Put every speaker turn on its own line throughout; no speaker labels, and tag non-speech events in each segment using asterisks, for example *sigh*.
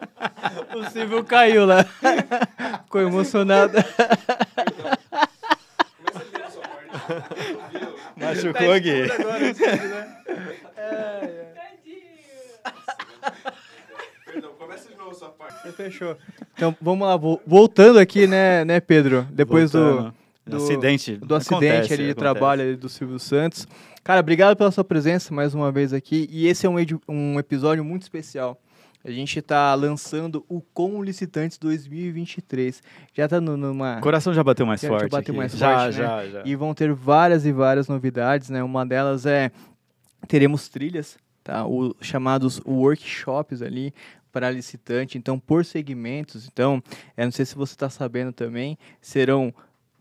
*laughs* o Silvio caiu lá. Ficou emocionado.
Machucou aqui.
Perdão, começa de novo sua parte.
Fechou. Então, vamos lá. vo- Voltando aqui, né, né Pedro? Depois do,
Voltando.
do-
acidente.
do acidente
Acontece,
ali de
acontece.
trabalho ali do Silvio Santos. Cara, obrigado pela sua presença mais uma vez aqui. E esse é um, um episódio muito especial. A gente está lançando o Com Licitantes 2023. Já tá no- numa.
O coração já bateu mais
Já- já
forte.
bateu
aqui.
mais
já,
forte, né?
já, já.
E vão ter várias e várias novidades, né? Uma delas é teremos trilhas, tá? O chamados workshops ali para licitante, então por segmentos. Então, eu não sei se você está sabendo também, serão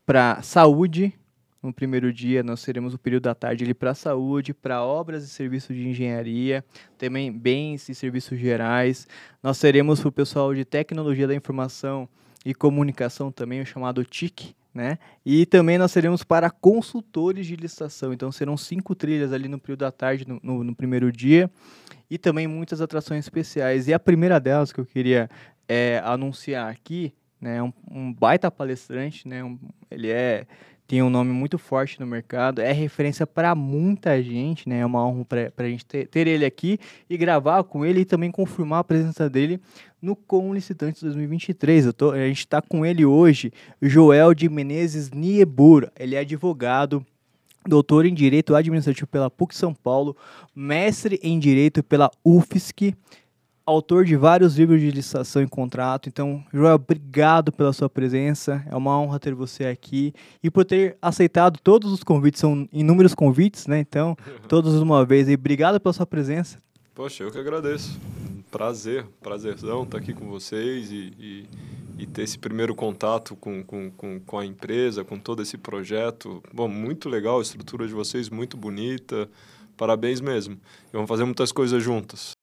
para saúde. No primeiro dia, nós teremos o período da tarde para saúde, para obras e serviços de engenharia, também bens e serviços gerais. Nós teremos para o pessoal de tecnologia da informação e comunicação também, o chamado TIC, né? E também nós teremos para consultores de licitação. Então serão cinco trilhas ali no período da tarde, no, no- no primeiro dia. E também muitas atrações especiais. E a primeira delas que eu queria é, anunciar aqui, né? é Um, um baita palestrante, né? um- ele é tem um nome muito forte no mercado, é referência para muita gente, né? É uma honra para a gente ter, ter ele aqui e gravar com ele e também confirmar a presença dele no Com Licitantes 2023. Eu tô, a gente está com ele hoje, Joel de Menezes Niebur. Ele é advogado, doutor em Direito Administrativo pela PUC São Paulo, mestre em Direito pela UFSC, autor de vários livros de licitação e contrato. Então, Joel, obrigado pela sua presença. É uma honra ter você aqui e por ter aceitado todos os convites. São inúmeros convites, né? Então, *laughs* todos de uma vez. E obrigado pela sua presença.
Poxa, eu que agradeço. Prazer, prazerzão estar aqui com vocês e, e, e ter esse primeiro contato com, com, com, com a empresa, com todo esse projeto. Bom, muito legal, a estrutura de vocês muito bonita. Parabéns mesmo. E vamos fazer muitas coisas juntas.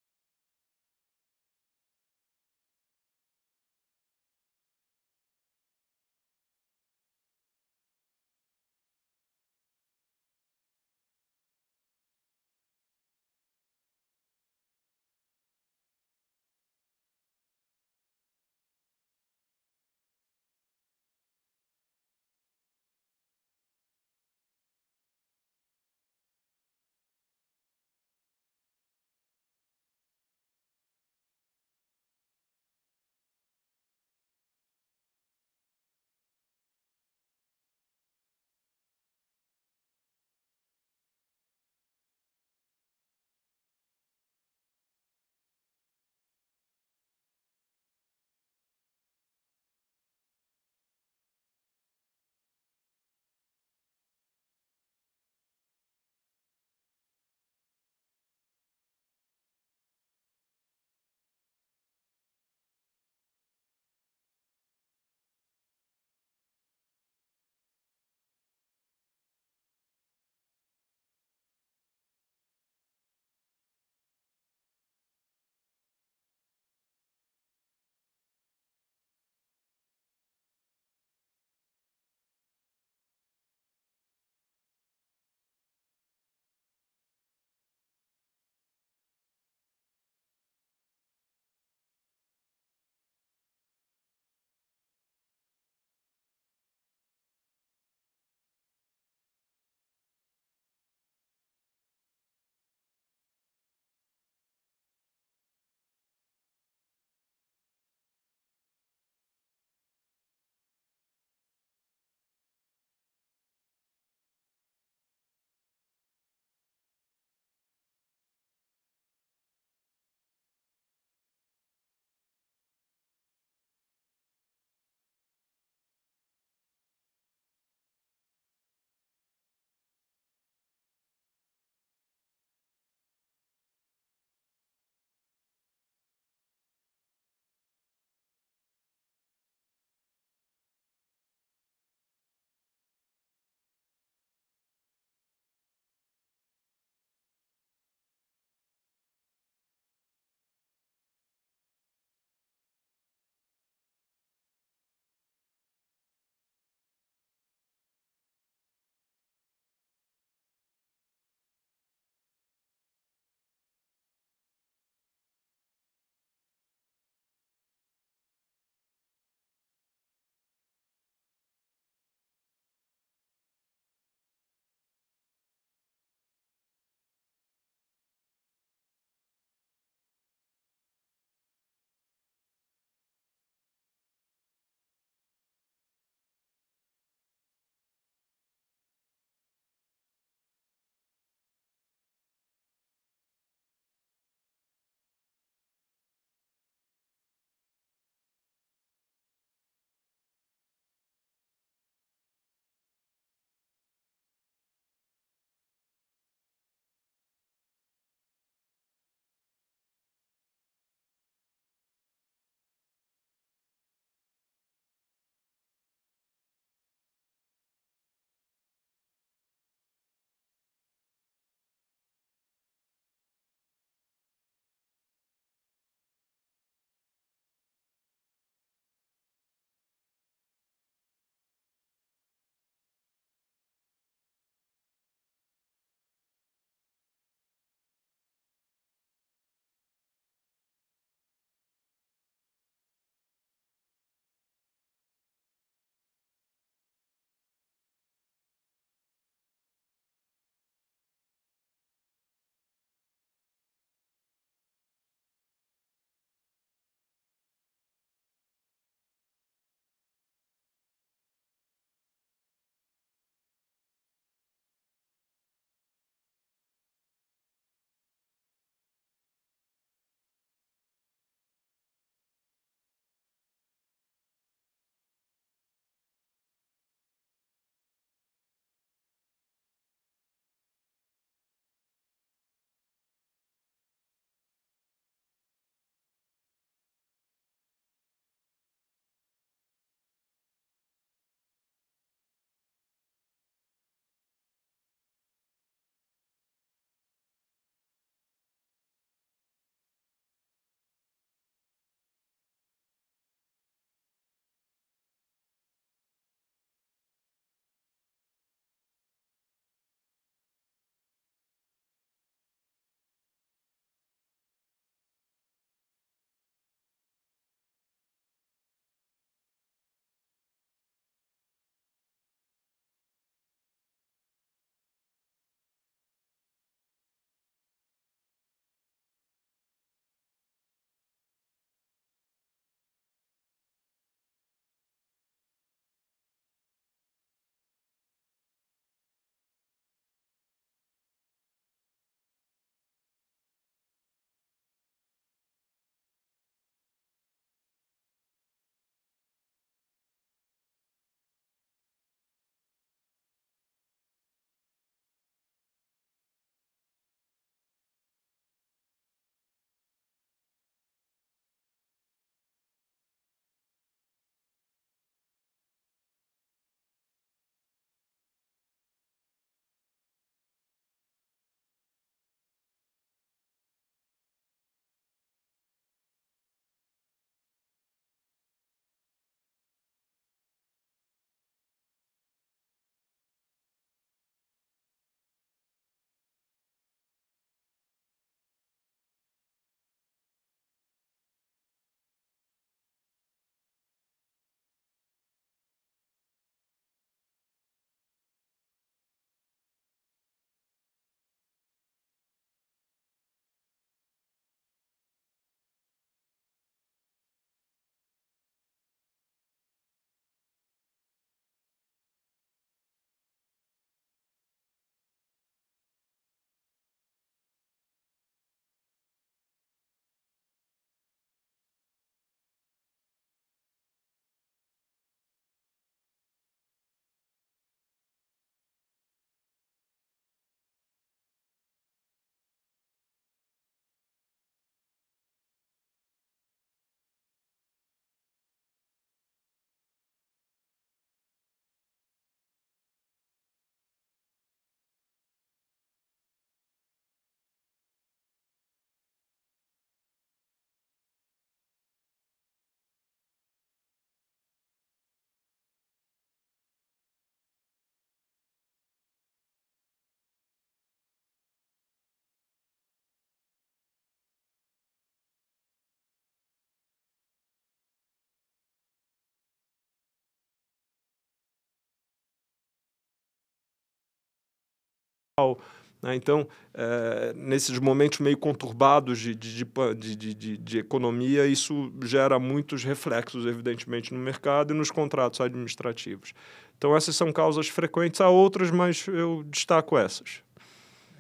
Então, é, nesses momentos meio conturbados de, de, de, de, de economia, isso gera muitos reflexos, evidentemente, no mercado e nos contratos administrativos. Então, essas são causas frequentes, há outras, mas eu destaco essas.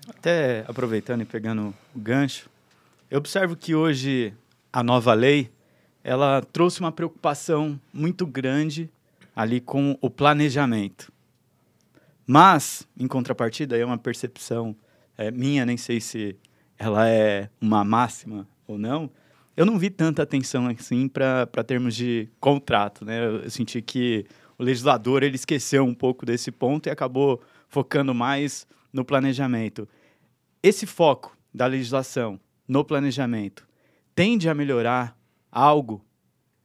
Até aproveitando e pegando o gancho, eu observo que hoje a nova lei ela trouxe uma preocupação muito grande ali com o planejamento. Mas, em contrapartida, é uma percepção é, minha, nem sei se ela é uma máxima ou não, eu não vi tanta atenção assim para termos de contrato. Né? Eu senti que o legislador ele esqueceu um pouco desse ponto e acabou focando mais no planejamento. Esse foco da legislação no planejamento tende a melhorar algo,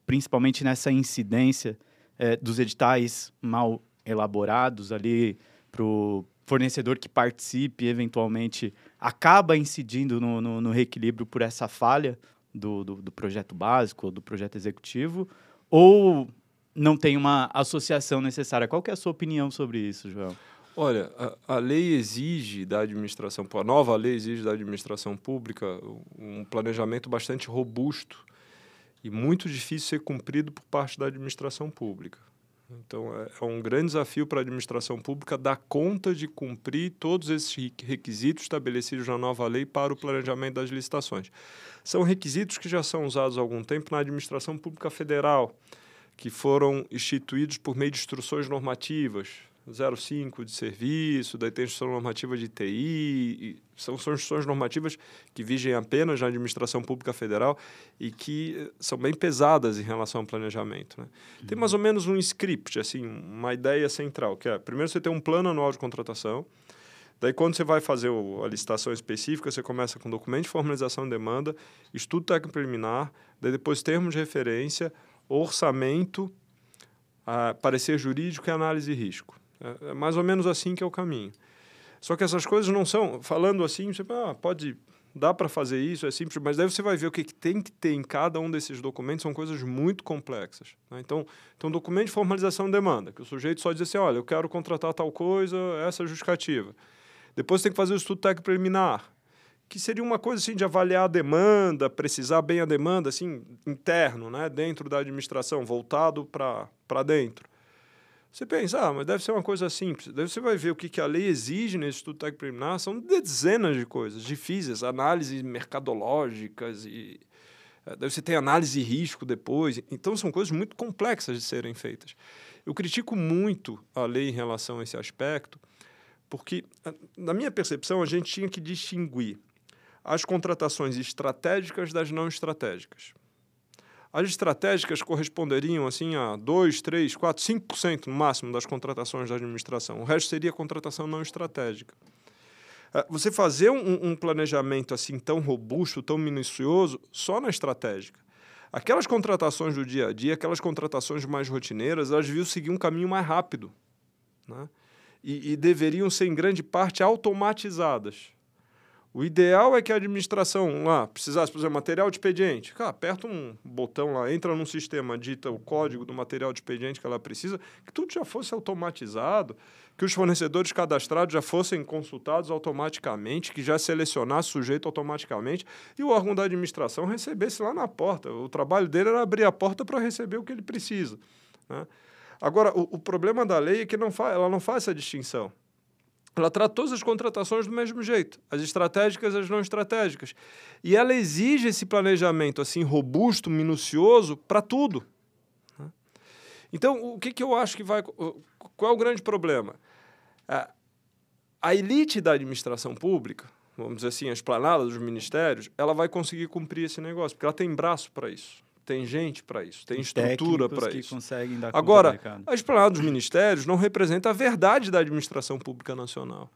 principalmente nessa incidência é, dos editais mal elaborados ali para o fornecedor que participe, eventualmente, acaba incidindo no, no, no reequilíbrio por essa falha do, do, do projeto básico ou do projeto executivo, ou não tem uma associação necessária? Qual é a sua opinião sobre isso, João?
Olha, a, a, lei exige da administração, a nova lei exige da administração pública um planejamento bastante robusto e muito difícil ser cumprido por parte da administração pública. Então, é, é um grande desafio para a administração pública dar conta de cumprir todos esses requisitos estabelecidos na nova lei para o planejamento das licitações. São requisitos que já são usados há algum tempo na administração pública federal, que foram instituídos por meio de instruções normativas, 05 de serviço, da instituição normativa de TI, são, são instituições normativas que vigem apenas na administração pública federal e que eh, são bem pesadas em relação ao planejamento. Né? Uhum. Tem mais ou menos um script, assim, uma ideia central, que é, primeiro você tem um plano anual de contratação, Daí, quando você vai fazer a licitação específica, você começa com documento de formalização de demanda, estudo técnico preliminar, daí depois termos de referência, orçamento, ah, parecer jurídico e análise de risco. É, é mais ou menos assim que é o caminho. Só que essas coisas não são, falando assim, você ah, pode, dá para fazer isso, é simples, mas daí você vai ver o que, que tem que ter em cada um desses documentos, são coisas muito complexas. Né? Então, então, documento de formalização de demanda, que o sujeito só diz assim, olha, eu quero contratar tal coisa, essa é justificativa. Depois tem que fazer o estudo técnico preliminar, que seria uma coisa assim de avaliar a demanda, precisar bem a demanda, assim, interno, né, dentro da administração, voltado para dentro. Você pensa, ah, mas deve ser uma coisa simples. Daí você vai ver o que, que a lei exige nesse estudo técnico preliminar, são dezenas de coisas difíceis, análises mercadológicas e eh, daí você tem análise de risco depois. Então são coisas muito complexas de serem feitas. Eu critico muito a lei em relação a esse aspecto, porque eh, na minha percepção a gente tinha que distinguir as contratações estratégicas das não estratégicas. As estratégicas corresponderiam assim a 2, 3, 4, 5% no máximo das contratações da administração. O resto seria contratação não estratégica. É, você fazer um, um planejamento assim tão robusto, tão minucioso, só na estratégica. Aquelas contratações do dia a dia, aquelas contratações mais rotineiras, elas deviam seguir um caminho mais rápido. Né? E, e deveriam ser, em grande parte, automatizadas. O ideal é que a administração lá precisasse, por exemplo, material de expediente. Cara, aperta um botão lá, entra num sistema, dita o código do material de expediente que ela precisa, que tudo já fosse automatizado, que os fornecedores cadastrados já fossem consultados automaticamente, que já selecionasse o sujeito automaticamente e o órgão da administração recebesse lá na porta. O trabalho dele era abrir a porta para receber o que ele precisa. Né? Agora, o, o, problema da lei é que não ela não faz essa distinção ela trata todas as contratações do mesmo jeito, as estratégicas e as não estratégicas. E ela exige esse planejamento assim robusto, minucioso para tudo. Né? Então, o que, que eu acho que vai. Qual é o grande problema? A elite da administração pública, vamos dizer assim, a esplanada dos ministérios, ela vai conseguir cumprir esse negócio, porque ela tem braço para isso tem gente para isso, tem estrutura para isso.
Conseguem dar
Agora, a esplanada dos ministérios não representa a verdade da administração pública nacional.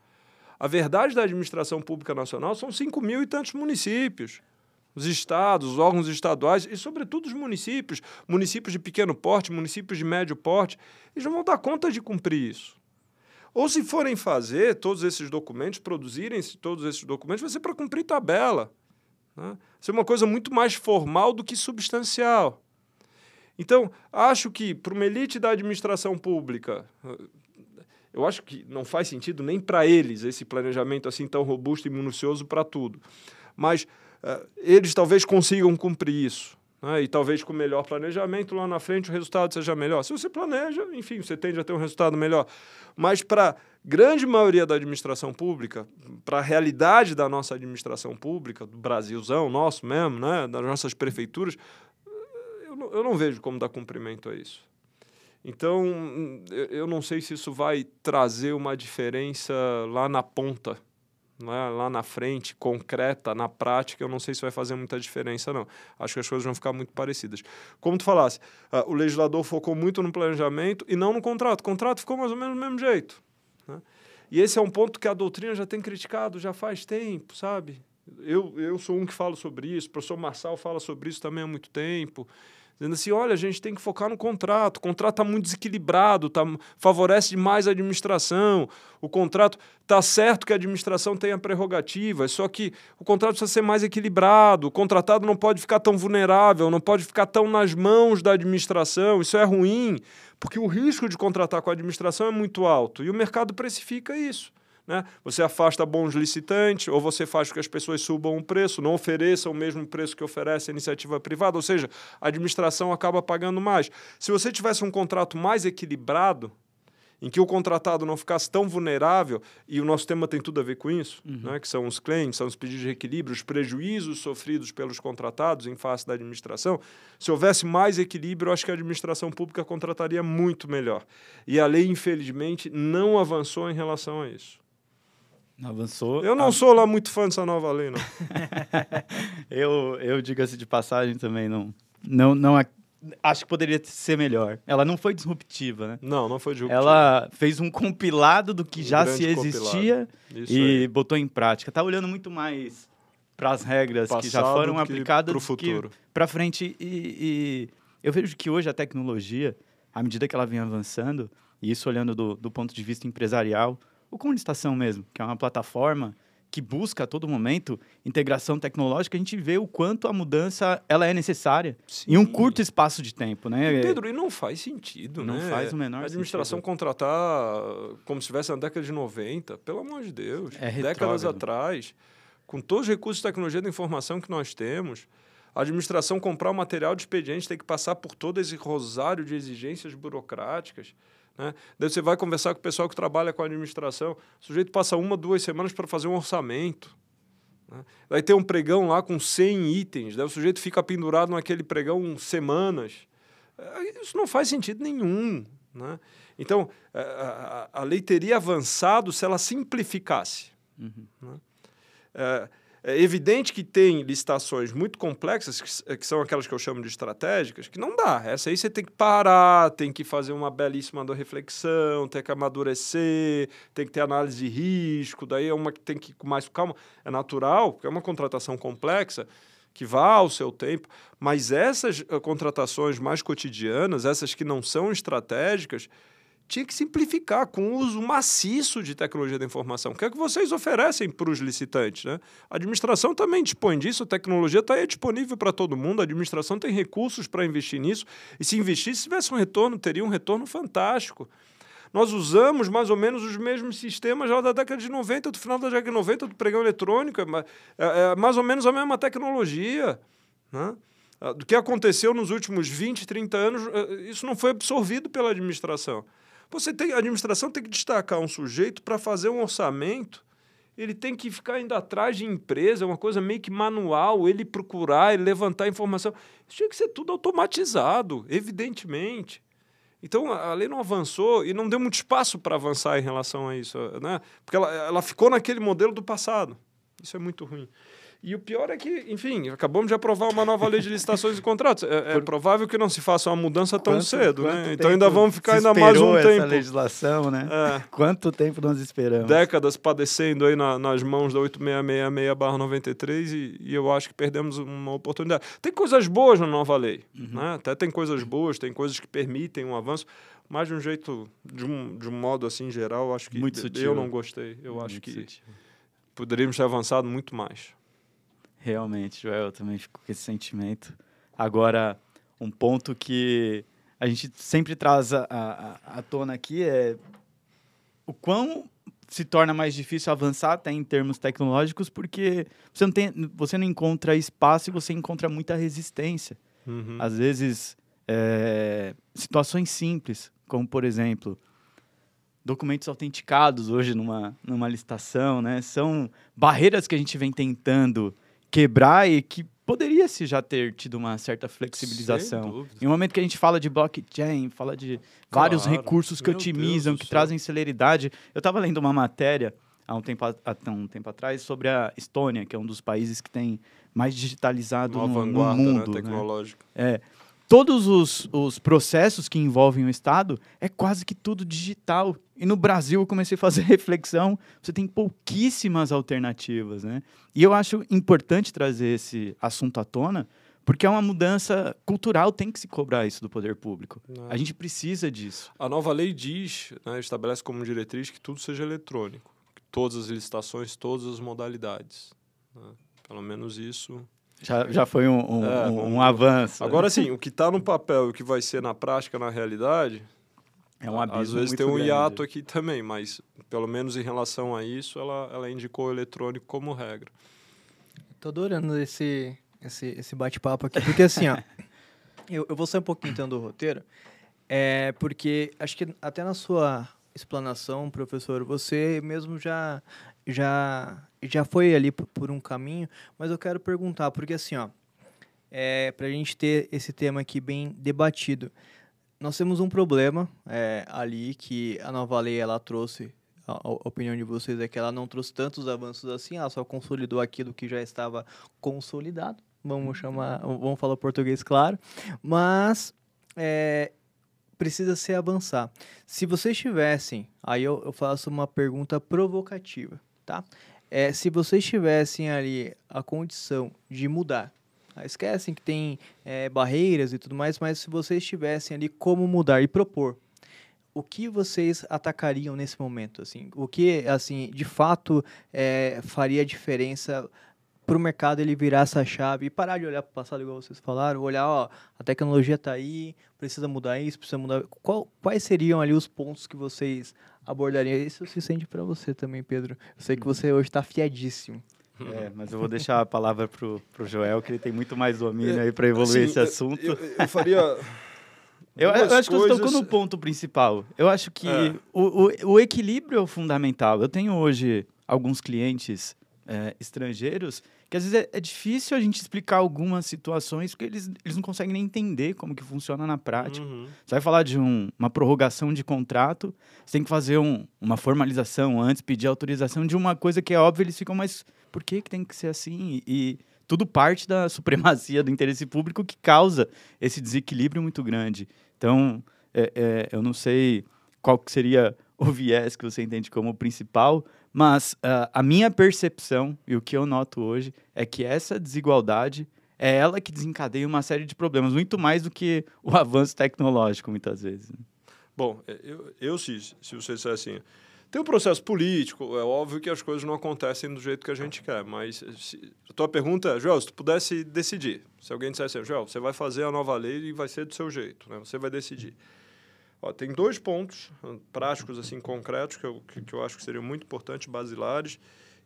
A verdade da administração pública nacional são 5 mil e tantos municípios. Os estados, os órgãos estaduais e, sobretudo, os municípios, municípios de pequeno porte, municípios de médio porte, eles não vão dar conta de cumprir isso. Ou se forem fazer todos esses documentos, produzirem todos esses documentos, vai ser para cumprir tabela. Né? Isso é uma coisa muito mais formal do que substancial. Então, acho que para uma elite da administração pública, Eu acho que não faz sentido nem para eles esse planejamento assim tão robusto e minucioso para tudo. Mas uh, eles talvez consigam cumprir isso. Né? E talvez com melhor planejamento lá na frente o resultado seja melhor. Se você planeja, enfim, você tende a ter um resultado melhor. Mas para grande maioria da administração pública, para a realidade da nossa administração pública, do Brasilzão nosso mesmo, né? das nossas prefeituras, eu não, eu não vejo como dar cumprimento a isso. Então, eu não sei se isso vai trazer uma diferença lá na ponta, né? lá na frente, concreta, na prática, eu não sei se vai fazer muita diferença, não. Acho que as coisas vão ficar muito parecidas. Como tu falasse, uh, o legislador focou muito no planejamento e não no contrato. O contrato ficou mais ou menos do mesmo jeito. Né? E esse é um ponto que a doutrina já tem criticado já faz tempo, sabe? Eu, eu sou um que falo sobre isso, o professor Marçal fala sobre isso também há muito tempo dizendo assim: olha, a gente tem que focar no contrato, o contrato está muito desequilibrado, tá, favorece demais a administração, o contrato está certo que a administração tem a prerrogativa, só que o contrato precisa ser mais equilibrado, o contratado não pode ficar tão vulnerável, não pode ficar tão nas mãos da administração, isso é ruim, porque o risco de contratar com a administração é muito alto e o mercado precifica isso. Né? Você afasta bons licitantes, ou você faz com que as pessoas subam o preço, não ofereçam o mesmo preço que oferece a iniciativa privada, ou seja, a administração acaba pagando mais. Se você tivesse um contrato mais equilibrado, em que o contratado não ficasse tão vulnerável, e o nosso tema tem tudo a ver com isso, uhum. né, que são os claims, são os pedidos de reequilíbrio, os prejuízos sofridos pelos contratados em face da administração. Se houvesse mais equilíbrio, eu acho que a administração pública contrataria muito melhor. E a lei, infelizmente, não avançou em relação a isso.
Avançou.
Eu não a... sou lá muito fã dessa nova lei, não. *laughs*
eu, eu diga-se de passagem também, não, não, não acho que poderia ser melhor. Ela não foi disruptiva, né?
Não, não foi disruptiva.
Ela fez um compilado do que um já se existia e aí. botou em prática. Tá olhando muito mais para as regras Passado que já foram aplicadas para
futuro.
Para frente e, e, eu vejo que hoje a tecnologia, à medida que ela vem avançando, e isso olhando do, do ponto de vista empresarial, o Comunistação mesmo, que é uma plataforma que busca a todo momento integração tecnológica, a gente vê o quanto a mudança ela é necessária Sim. em um curto espaço de tempo, né?
Pedro, e não faz sentido,
não
né?
faz o menor
A administração
sentido.
contratar como se estivesse na década de 90, pelo amor de Deus, é décadas atrás, com todos os recursos de tecnologia da informação que nós temos, a administração comprar o material de expediente tem que passar por todo esse rosário de exigências burocráticas. Né? Daí você vai conversar com o pessoal que trabalha com a administração, o sujeito passa uma, duas semanas para fazer um orçamento. Né? Daí tem um pregão lá com 100 itens, daí o sujeito fica pendurado naquele pregão semanas. Isso não faz sentido nenhum. Né? Então, a, a, lei teria avançado se ela simplificasse. Uhum. Né? É, é evidente que tem licitações muito complexas, que, é, que, são aquelas que eu chamo de estratégicas, que não dá. Essa aí você tem que parar, tem que fazer uma belíssima reflexão, tem que amadurecer, tem que ter análise de risco, daí é uma que tem que ir com mais calma. É natural, porque é uma contratação complexa que vá ao seu tempo, mas essas uh, contratações mais cotidianas, essas que não são estratégicas, tinha que simplificar com o uso maciço de tecnologia da informação. O que é que vocês oferecem para os licitantes? Né? A administração também dispõe disso, a tecnologia está aí disponível para todo mundo, a administração tem recursos para investir nisso, e se investisse, se tivesse um retorno, teria um retorno fantástico. Nós usamos mais ou menos os mesmos sistemas já da década de 90, do final da década de 90, do pregão eletrônico, é, é, é mais ou menos a mesma tecnologia. Né? Ah, do que aconteceu nos últimos 20, 30 anos, eh, isso não foi absorvido pela administração. Você tem, a administração tem que destacar um sujeito para fazer um orçamento, ele tem que ficar indo atrás de empresa, é uma coisa meio que manual, ele procurar, ele levantar informação. Isso tinha que ser tudo automatizado, evidentemente. Então a lei não avançou e não deu muito espaço para avançar em relação a isso, né? Porque ela, ela ficou naquele modelo do passado. Isso é muito ruim. E o pior é que, enfim, acabamos de aprovar uma nova lei de licitações e contratos. É, é provável que não se faça uma mudança tão quanto, cedo, quanto né? Então ainda vamos ficar ainda mais um
essa
tempo.
legislação, né? É. Quanto tempo nós esperamos?
Décadas padecendo aí na, nas mãos da 8666-93 e, e eu acho que perdemos uma oportunidade. Tem coisas boas na nova lei, uhum. né? Até tem coisas boas, tem coisas que permitem um avanço, mas de um jeito, de um, de um modo assim geral, acho que
muito sutil.
eu não gostei. Eu muito acho que sutil. poderíamos ter avançado muito mais.
Realmente, Joel, eu também fico com esse sentimento. Agora, um ponto que a gente sempre traz à, à, à tona aqui é o quão se torna mais difícil avançar até em termos tecnológicos, porque você não, tem, você não encontra espaço e você encontra muita resistência.
Uhum.
Às vezes, é, situações simples, como, por exemplo, documentos autenticados hoje numa, numa licitação, né? São barreiras que a gente vem tentando quebrar e que poderia se já ter tido uma certa flexibilização. Em um momento que a gente fala de blockchain, fala de vários
Claro.
recursos que
Meu
otimizam,
Deus
que trazem celeridade. Eu estava lendo uma matéria há um, tempo, a- há um tempo atrás sobre a Estônia, que é um dos países que tem mais digitalizado
Uma
no, no
vanguarda
mundo.
né,
né?
tecnológica.
É, todos os, os processos que envolvem o Estado é quase que tudo digital. E no Brasil eu comecei a fazer *laughs* reflexão, você tem pouquíssimas alternativas, né? E eu acho importante trazer esse assunto à tona, porque é uma mudança cultural, tem que se cobrar isso do poder público.
Né?
A gente precisa disso.
A nova lei diz, né, estabelece como diretriz que tudo seja eletrônico, todas as licitações, todas as modalidades. né? Pelo menos isso.
Já, já foi um, um,
É,
um- um avanço.
Agora sim, o que está no papel e o que vai ser na prática, na realidade,
é um abismo
às vezes
muito
tem um
grande.
hiato aqui também, mas pelo menos em relação a isso, ela, ela indicou o eletrônico como regra.
Tô adorando esse, esse, esse bate-papo aqui, porque assim, ó, *laughs* eu, eu vou sair um pouquinho então do roteiro, é porque acho que até na sua explanação, professor, você mesmo já já já foi ali por, por um caminho, mas eu quero perguntar, porque assim, ó, é, para a gente ter esse tema aqui bem debatido, nós temos um problema é, ali que a nova lei ela trouxe a, opinião de vocês é que ela não trouxe tantos avanços assim, ela só consolidou aquilo que já estava consolidado, vamos chamar, vamos falar português claro, mas é, precisa se avançar. Se vocês tivessem, aí eu, eu faço uma pergunta provocativa, tá? É, se vocês tivessem ali a condição de mudar, ah, esquecem que tem é, barreiras e tudo mais, mas se vocês tivessem ali como mudar e propor, o que vocês atacariam nesse momento? Assim, o que, assim, de fato é, faria diferença para o mercado ele virar essa chave e parar de olhar para o passado, igual vocês falaram, olhar, ó, a tecnologia está aí, precisa mudar isso, precisa mudar. Qual, quais seriam ali os pontos que vocês abordariam? Isso se sente para você também, Pedro. Eu sei que você hoje está afiadíssimo.
É, mas eu vou deixar a palavra pro, pro Joel, que ele tem muito mais domínio aí para evoluir
Assim,
esse
eu-
assunto.
Eu, eu faria. *laughs*
Eu, eu acho que você tocou
coisas-
no ponto principal. Eu acho que
É.
o, o, o equilíbrio é o fundamental. Eu tenho hoje alguns clientes é, estrangeiros que às vezes é, é difícil a gente explicar algumas situações porque eles, eles não conseguem nem entender como que funciona na prática.
Uhum.
Você vai falar de um- uma prorrogação de contrato, você tem que fazer um- uma formalização antes, pedir autorização de uma coisa que é óbvia, eles ficam, mas por que, que tem que ser assim? E, e tudo parte da *laughs* supremacia do interesse público que causa esse desequilíbrio muito grande. Então, é- é, eu não sei qual que seria o viés que você entende como principal, mas ah, a minha percepção e o que eu noto hoje é que essa desigualdade é ela que desencadeia uma série de problemas, muito mais do que o avanço tecnológico, muitas vezes. né?
Bom, é, eu, eu se, se você disser assim, tem um processo político, é óbvio que as coisas não acontecem do jeito que a gente quer, mas se, a tua pergunta é, Joel, se tu pudesse decidir, se alguém dissesse assim, Joel, você vai fazer a nova lei e vai ser do seu jeito, né? você vai decidir. Ó, tem dois pontos hum, práticos, assim, concretos, que eu, que, que eu acho que seriam muito importantes, basilares,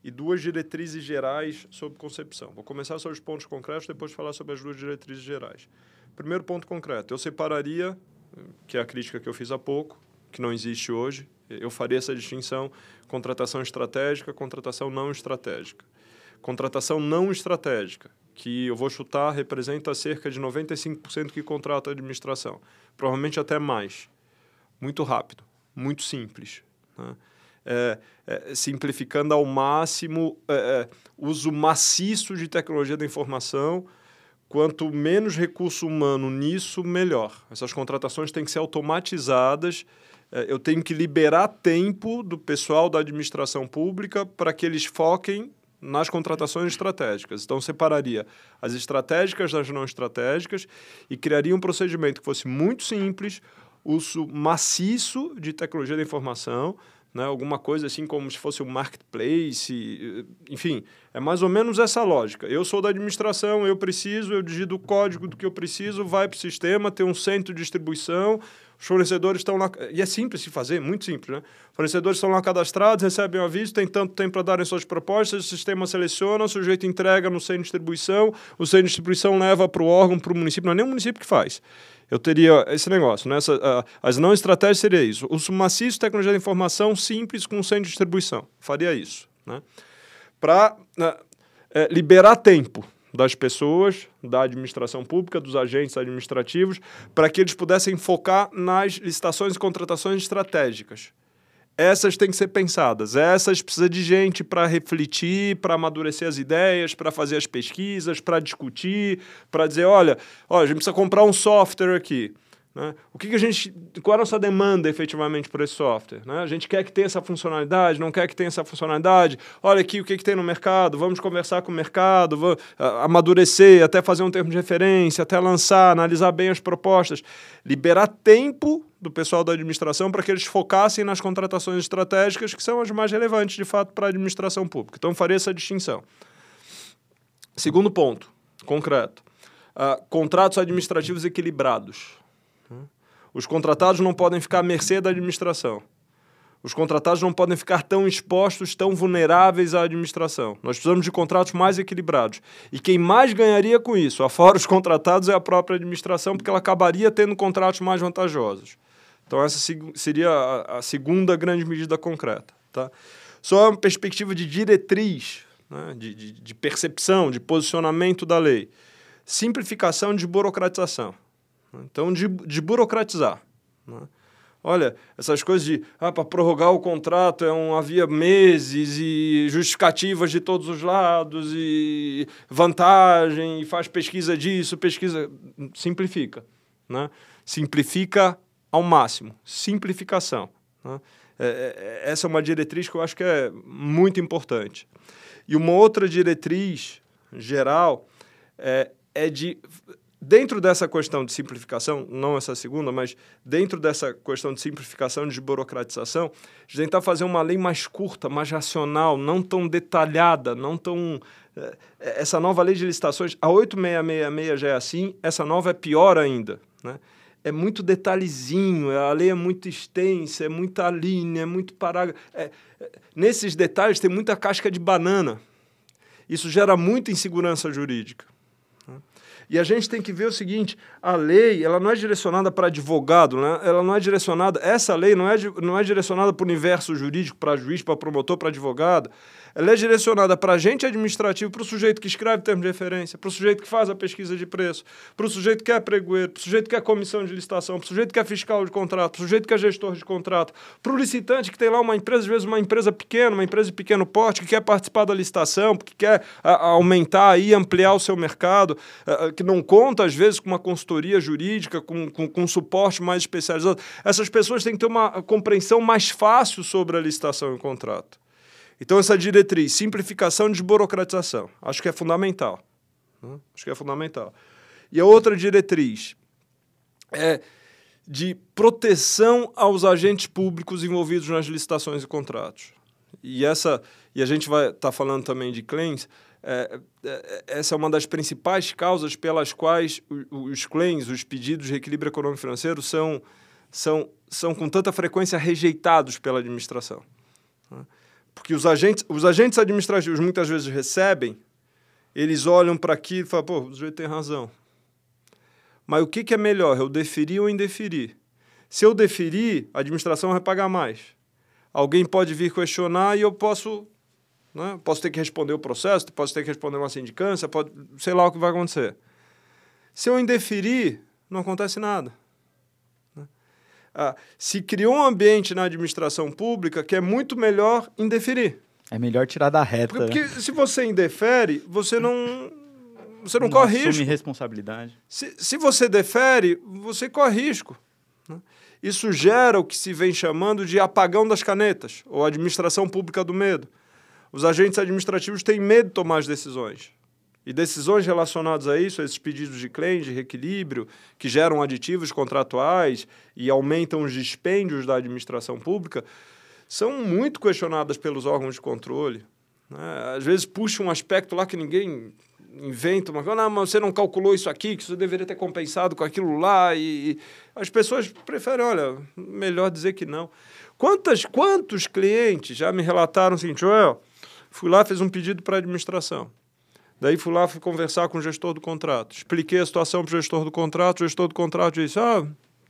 e duas diretrizes gerais sobre concepção. Vou começar sobre os pontos concretos, depois falar sobre as duas diretrizes gerais. Primeiro ponto concreto, eu separaria, que é a crítica que eu fiz há pouco, que não existe hoje, eu faria essa distinção, contratação estratégica, contratação não estratégica. Contratação não estratégica, que eu vou chutar, representa cerca de 95% que contrata a administração, provavelmente até mais. Muito rápido, muito simples. Né? É, é, simplificando ao máximo, é, é, uso maciço de tecnologia da informação. Quanto menos recurso humano nisso, melhor. Essas contratações têm que ser automatizadas. É, eu tenho que liberar tempo do pessoal da administração pública para que eles foquem nas contratações estratégicas. Então, separaria as estratégicas das não estratégicas e criaria um procedimento que fosse muito simples, uso maciço de tecnologia da informação, né? alguma coisa assim como se fosse um marketplace, enfim, é mais ou menos essa lógica. Eu sou da administração, eu preciso, eu digito o código do que eu preciso, vai para o sistema, tem um centro de distribuição, Os fornecedores estão lá, e é simples de fazer, muito simples, né? Fornecedores estão lá cadastrados, recebem o aviso, tem tanto tempo para darem suas propostas, o sistema seleciona, o sujeito entrega no centro de distribuição, o centro de distribuição leva para o órgão, para o município, não é nem o município que faz. Eu teria esse negócio, né? Essa, as não estratégias seria isso. O maciço, tecnologia de informação simples com centro de distribuição. Faria isso, né? Para uh, uh, liberar tempo das pessoas, da administração pública, dos agentes administrativos, para que eles pudessem focar nas licitações e contratações estratégicas. Essas têm que ser pensadas, essas precisa de gente para refletir, para amadurecer as ideias, para fazer as pesquisas, para discutir, para dizer, olha, olha, a gente precisa comprar um software aqui. Né? O que, que, a gente, qual é a nossa demanda efetivamente por esse software? Né? A gente quer que tenha essa funcionalidade, não quer que tenha essa funcionalidade. Olha aqui o que, que tem no mercado, vamos conversar com o mercado, vamos, uh, amadurecer, até fazer um termo de referência, até lançar, analisar bem as propostas. Liberar tempo do pessoal da administração para que eles focassem nas contratações estratégicas, que são as mais relevantes, de fato, para a administração pública. Então, faria essa distinção. Segundo ponto, concreto. Uh, contratos administrativos equilibrados. Os contratados não podem ficar à mercê da administração. Os contratados não podem ficar tão expostos, tão vulneráveis à administração. Nós precisamos de contratos mais equilibrados. E quem mais ganharia com isso, afora os contratados, é a própria administração, porque ela acabaria tendo contratos mais vantajosos. Então, essa seria a, segunda grande medida concreta. Tá? Só uma perspectiva de diretriz, né? de, de, de percepção, de posicionamento da lei. Simplificação de burocratização. Então, de, de burocratizar. Né? Olha, essas coisas de ah, para prorrogar o contrato é um havia meses e justificativas de todos os lados e vantagem, e faz pesquisa disso, pesquisa. Simplifica. Né? Simplifica ao máximo. Simplificação. Né? É, é, essa é uma diretriz que eu acho que é muito importante. E uma outra diretriz geral é, é de dentro dessa questão de simplificação, não essa segunda, mas dentro dessa questão de simplificação, de burocratização, gente tentar fazer uma lei mais curta, mais racional, não tão detalhada, não tão. Eh, essa nova lei de licitações, a 8666 já é assim, essa nova é pior ainda. Né? É muito detalhezinho, a lei é muito extensa, é muita linha, é muito parágrafo. É, é, nesses detalhes tem muita casca de banana. Isso gera muita insegurança jurídica. E a gente tem que ver o seguinte: a lei ela não é direcionada para advogado, né? ela não é direcionada. Essa lei não é, não é direcionada para o universo jurídico, para juiz, para promotor, para advogado ela é direcionada para agente administrativo, para o sujeito que escreve termos de referência, para o sujeito que faz a pesquisa de preço, para o sujeito que é pregoeiro, para o sujeito que é comissão de licitação, para o sujeito que é fiscal de contrato, para o sujeito que é gestor de contrato, para o licitante que tem lá uma empresa, às vezes uma empresa pequena, uma empresa de pequeno porte, que quer participar da licitação, que quer a, aumentar e ampliar o seu mercado, a, que não conta, às vezes, com uma consultoria jurídica, com, com, com suporte mais especializado. Essas pessoas têm que ter uma compreensão mais fácil sobre a licitação e o contrato. Então, essa diretriz, simplificação e desburocratização, acho que é fundamental. Né? Acho que é fundamental. E a outra diretriz é de proteção aos agentes públicos envolvidos nas licitações e contratos. E essa e a gente vai estar tá falando também de claims. É, é, essa é uma das principais causas pelas quais os claims, os pedidos de reequilíbrio econômico financeiro, são, são, são com tanta frequência rejeitados pela administração. Porque os agentes, os agentes administrativos muitas vezes recebem, eles olham para aquilo e falam, pô, o sujeito tem razão. Mas o que, que é melhor, eu deferir ou indeferir? Se eu deferir, a administração vai pagar mais. Alguém pode vir questionar e eu posso, né, posso ter que responder o processo, posso ter que responder uma sindicância, pode, sei lá o que vai acontecer. Se eu indeferir, não acontece nada. Ah, se criou um ambiente na administração pública que é muito melhor indeferir.
É melhor tirar da reta.
Porque, porque se você indefere, você não, você não, não corre assume risco.
responsabilidade.
Se, se você defere, você corre risco. Né? Isso gera o que se vem chamando de apagão das canetas, ou administração pública do medo. Os agentes administrativos têm medo de tomar as decisões. E decisões relacionadas a isso, a esses pedidos de claim, de reequilíbrio, que geram aditivos contratuais e aumentam os dispêndios da administração pública, são muito questionadas pelos órgãos de controle. Né? Às vezes puxa um aspecto lá que ninguém inventa coisa, não, mas você não calculou isso aqui, que você deveria ter compensado com aquilo lá, e, e as pessoas preferem, olha, melhor dizer que não. Quantas, quantos clientes já me relataram seguinte, Joel, fui lá, fiz um pedido para a administração. Daí fui lá, fui conversar com o gestor do contrato. Expliquei a situação para o gestor do contrato. O gestor do contrato disse: Ah,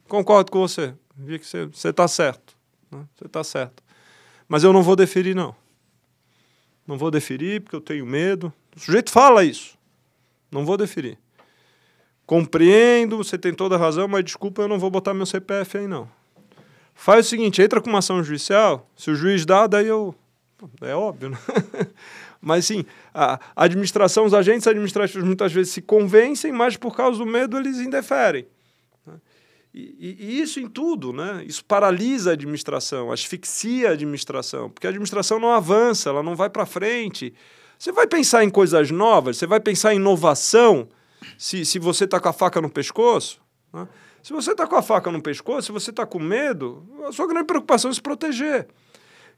concordo com você. Vi que você está certo. Né? Você está certo. Mas eu não vou deferir, não. Não vou deferir porque eu tenho medo. O sujeito fala isso. Não vou deferir. Compreendo, você tem toda a razão, mas desculpa, eu não vou botar meu CPF aí, não. Faz o seguinte, entra com uma ação judicial, se o juiz dá, daí eu... É óbvio, né? *laughs* mas sim, a administração, os agentes administrativos muitas vezes se convencem, mas por causa do medo eles indeferem. E, e, e, isso em tudo, né? Isso paralisa a administração, asfixia a administração, porque a administração não avança, ela não vai para frente. Você vai pensar em coisas novas, você vai pensar em inovação se, se você está com a faca no pescoço. Né? Se você está com a faca no pescoço, se você está com medo, a sua grande preocupação é se proteger.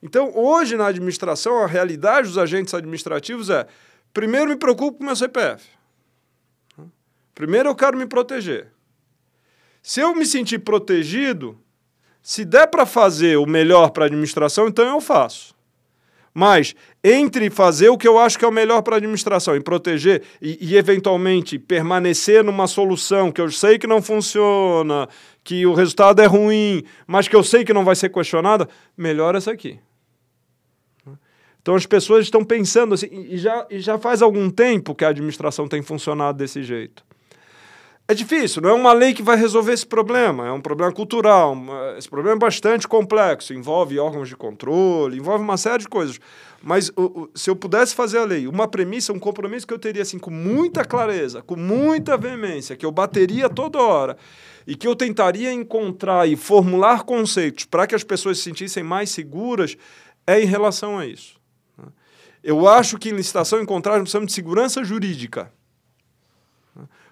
Então, hoje na administração, a realidade dos agentes administrativos é: primeiro me preocupo com meu CPF. Primeiro eu quero me proteger. Se eu me sentir protegido, se der para fazer o melhor para a administração, então eu faço. Mas entre fazer o que eu acho que é o melhor para a administração e proteger e, e, eventualmente permanecer numa solução que eu sei que não funciona, que o resultado é ruim, mas que eu sei que não vai ser questionada, melhor essa aqui. Então as pessoas estão pensando assim, e já, e já faz algum tempo que a administração tem funcionado desse jeito. É difícil, não é uma lei que vai resolver esse problema, é um problema cultural. Esse problema é bastante complexo, envolve órgãos de controle, envolve uma série de coisas. Mas se eu pudesse fazer a lei, uma premissa, um compromisso que eu teria assim com muita clareza, com muita veemência, que eu bateria toda hora e que eu tentaria encontrar e formular conceitos para que as pessoas se sentissem mais seguras, é em relação a isso. Eu acho que em licitação e contrato precisamos de segurança jurídica.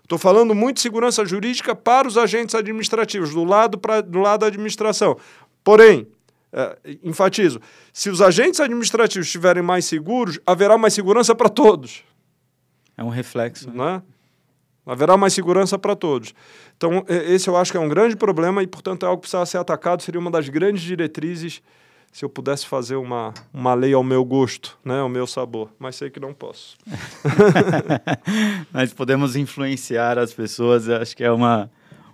Estou falando muito de segurança jurídica para os agentes administrativos, do lado, pra, do lado da administração. Porém, é, enfatizo, se os agentes administrativos estiverem mais seguros, haverá mais segurança para todos.
É um reflexo.
Né? Haverá mais segurança para todos. Então, esse eu acho que é um grande problema e, portanto, é algo que precisa ser atacado. Seria uma das grandes diretrizes se eu pudesse fazer uma, uma lei ao meu gosto, né, ao meu sabor, mas sei que não posso. *laughs*
mas podemos influenciar as pessoas, acho que é uma,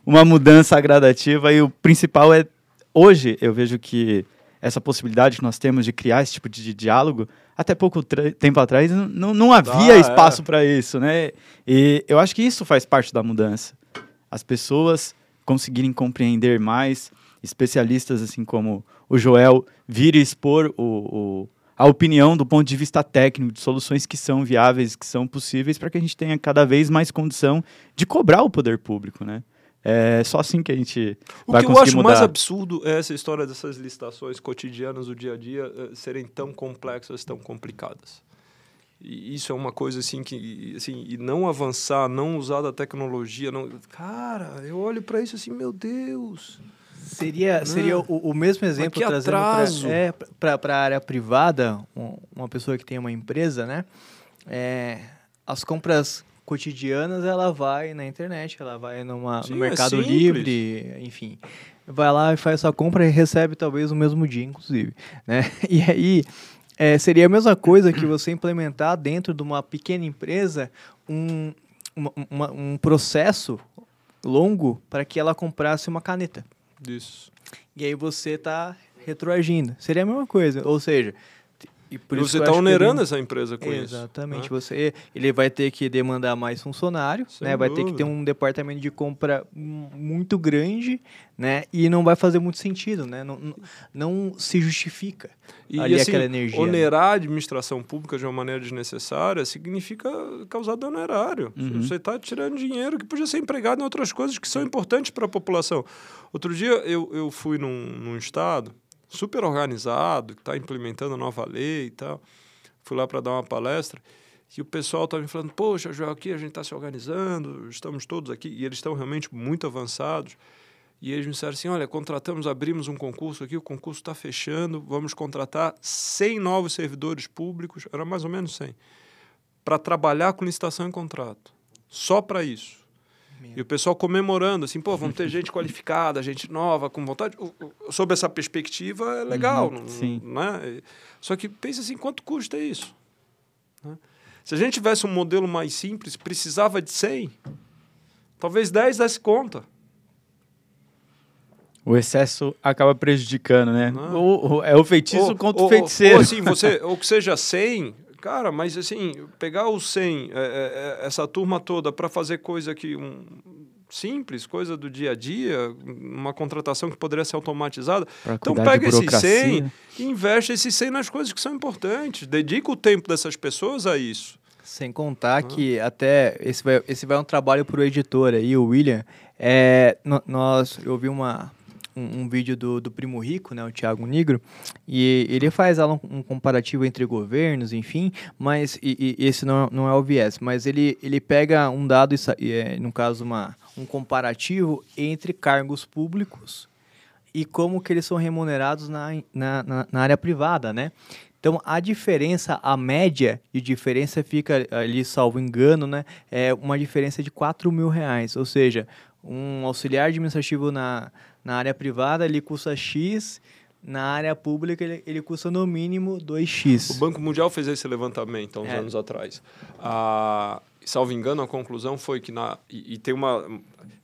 uma mudança gradativa e o principal é, hoje eu vejo que essa possibilidade que nós temos de criar esse tipo de, de diálogo, até pouco tempo atrás não, não havia ah, espaço é. para isso, né? E eu acho que isso faz parte da mudança. As pessoas conseguirem compreender mais, especialistas assim como o Joel vir e expor o, o, a opinião do ponto de vista técnico, de soluções que são viáveis, que são possíveis, para que a gente tenha cada vez mais condição de cobrar o poder público, né? É só assim que a gente o vai conseguir mudar. O que eu acho
mudar. mais absurdo é essa história dessas licitações cotidianas do dia a dia eh, serem tão complexas, tão complicadas. E isso é uma coisa assim que assim, e não avançar, não usar da tecnologia, não, cara, eu olho para isso assim, meu Deus.
Seria, seria o, o mesmo exemplo trazendo para é, a área privada, um, uma pessoa que tem uma empresa, né? É, as compras cotidianas ela vai na internet, ela vai numa, Sim, no é Mercado é Livre, enfim. Vai lá e faz sua compra e recebe talvez no mesmo dia, inclusive. Né? *laughs* E aí é, seria a mesma coisa que você implementar dentro de uma pequena empresa um, uma, uma, um processo longo para que ela comprasse uma caneta.
Isso.
E aí você está retroagindo. Seria a mesma coisa. Ou seja,
e por isso você está onerando ele... essa empresa com
Exatamente. isso. Exatamente. Né? Você, ele vai ter que demandar mais funcionário, né? vai ter que ter um departamento de compra muito grande, né? E não vai fazer muito sentido, né? Não, não, se justifica
e, ali assim, aquela energia. Né? Onerar a administração pública de uma maneira desnecessária significa causar dano erário. Uhum. Você está tirando dinheiro que podia ser empregado em outras coisas que são importantes para a população. Outro dia eu, eu fui num, num estado super organizado, que está implementando nova lei e tal. Fui lá para dar uma palestra e o pessoal estava me falando: Poxa, Joel, aqui a gente está se organizando, estamos todos aqui, e eles estão realmente muito avançados. E eles me disseram assim: Olha, contratamos, abrimos um concurso aqui, o concurso está fechando, vamos contratar 100 novos servidores públicos, era mais ou menos 100, para trabalhar com licitação em contrato. Só para isso. E o pessoal comemorando, assim, pô, vamos ter gente qualificada, gente nova, com vontade. Sob essa perspectiva, é legal, uhum,
sim.
né? Só que pensa assim, quanto custa isso? Né? Se a gente tivesse um modelo mais simples, precisava de 100, talvez 10 desse conta.
O excesso acaba prejudicando, né? O, o, é o feitiço ou, contra o feiticeiro.
Ou assim, você, ou que seja 100, cara, mas assim, pegar os 100, é, é, é, essa turma toda para fazer coisa que um, simples, coisa do dia a dia, uma contratação que poderia ser automatizada. Então pega esses 100 e investe esses 100 nas coisas que são importantes. Dedica o tempo dessas pessoas a isso.
Sem contar que até esse vai, esse vai um trabalho para o editor aí, o William. É, nós, eu vi uma, um, um, vídeo do, do Primo Rico, né, o Thiago Negro, e ele faz um, um comparativo entre governos, enfim, mas e, e esse não, não é o viés, mas ele, ele pega um dado, e, é, no caso uma, um comparativo entre cargos públicos e como que eles são remunerados na, na, na, na área privada, né? Então, a diferença, a média de diferença fica ali, salvo engano, né? É uma diferença de 4 mil reais. Ou seja, um auxiliar administrativo na, na área privada ele custa X, na área pública ele, ele custa no mínimo 2x.
O Banco Mundial fez esse levantamento há uns é. anos atrás. Ah, salvo engano, a conclusão foi que na e, e, tem uma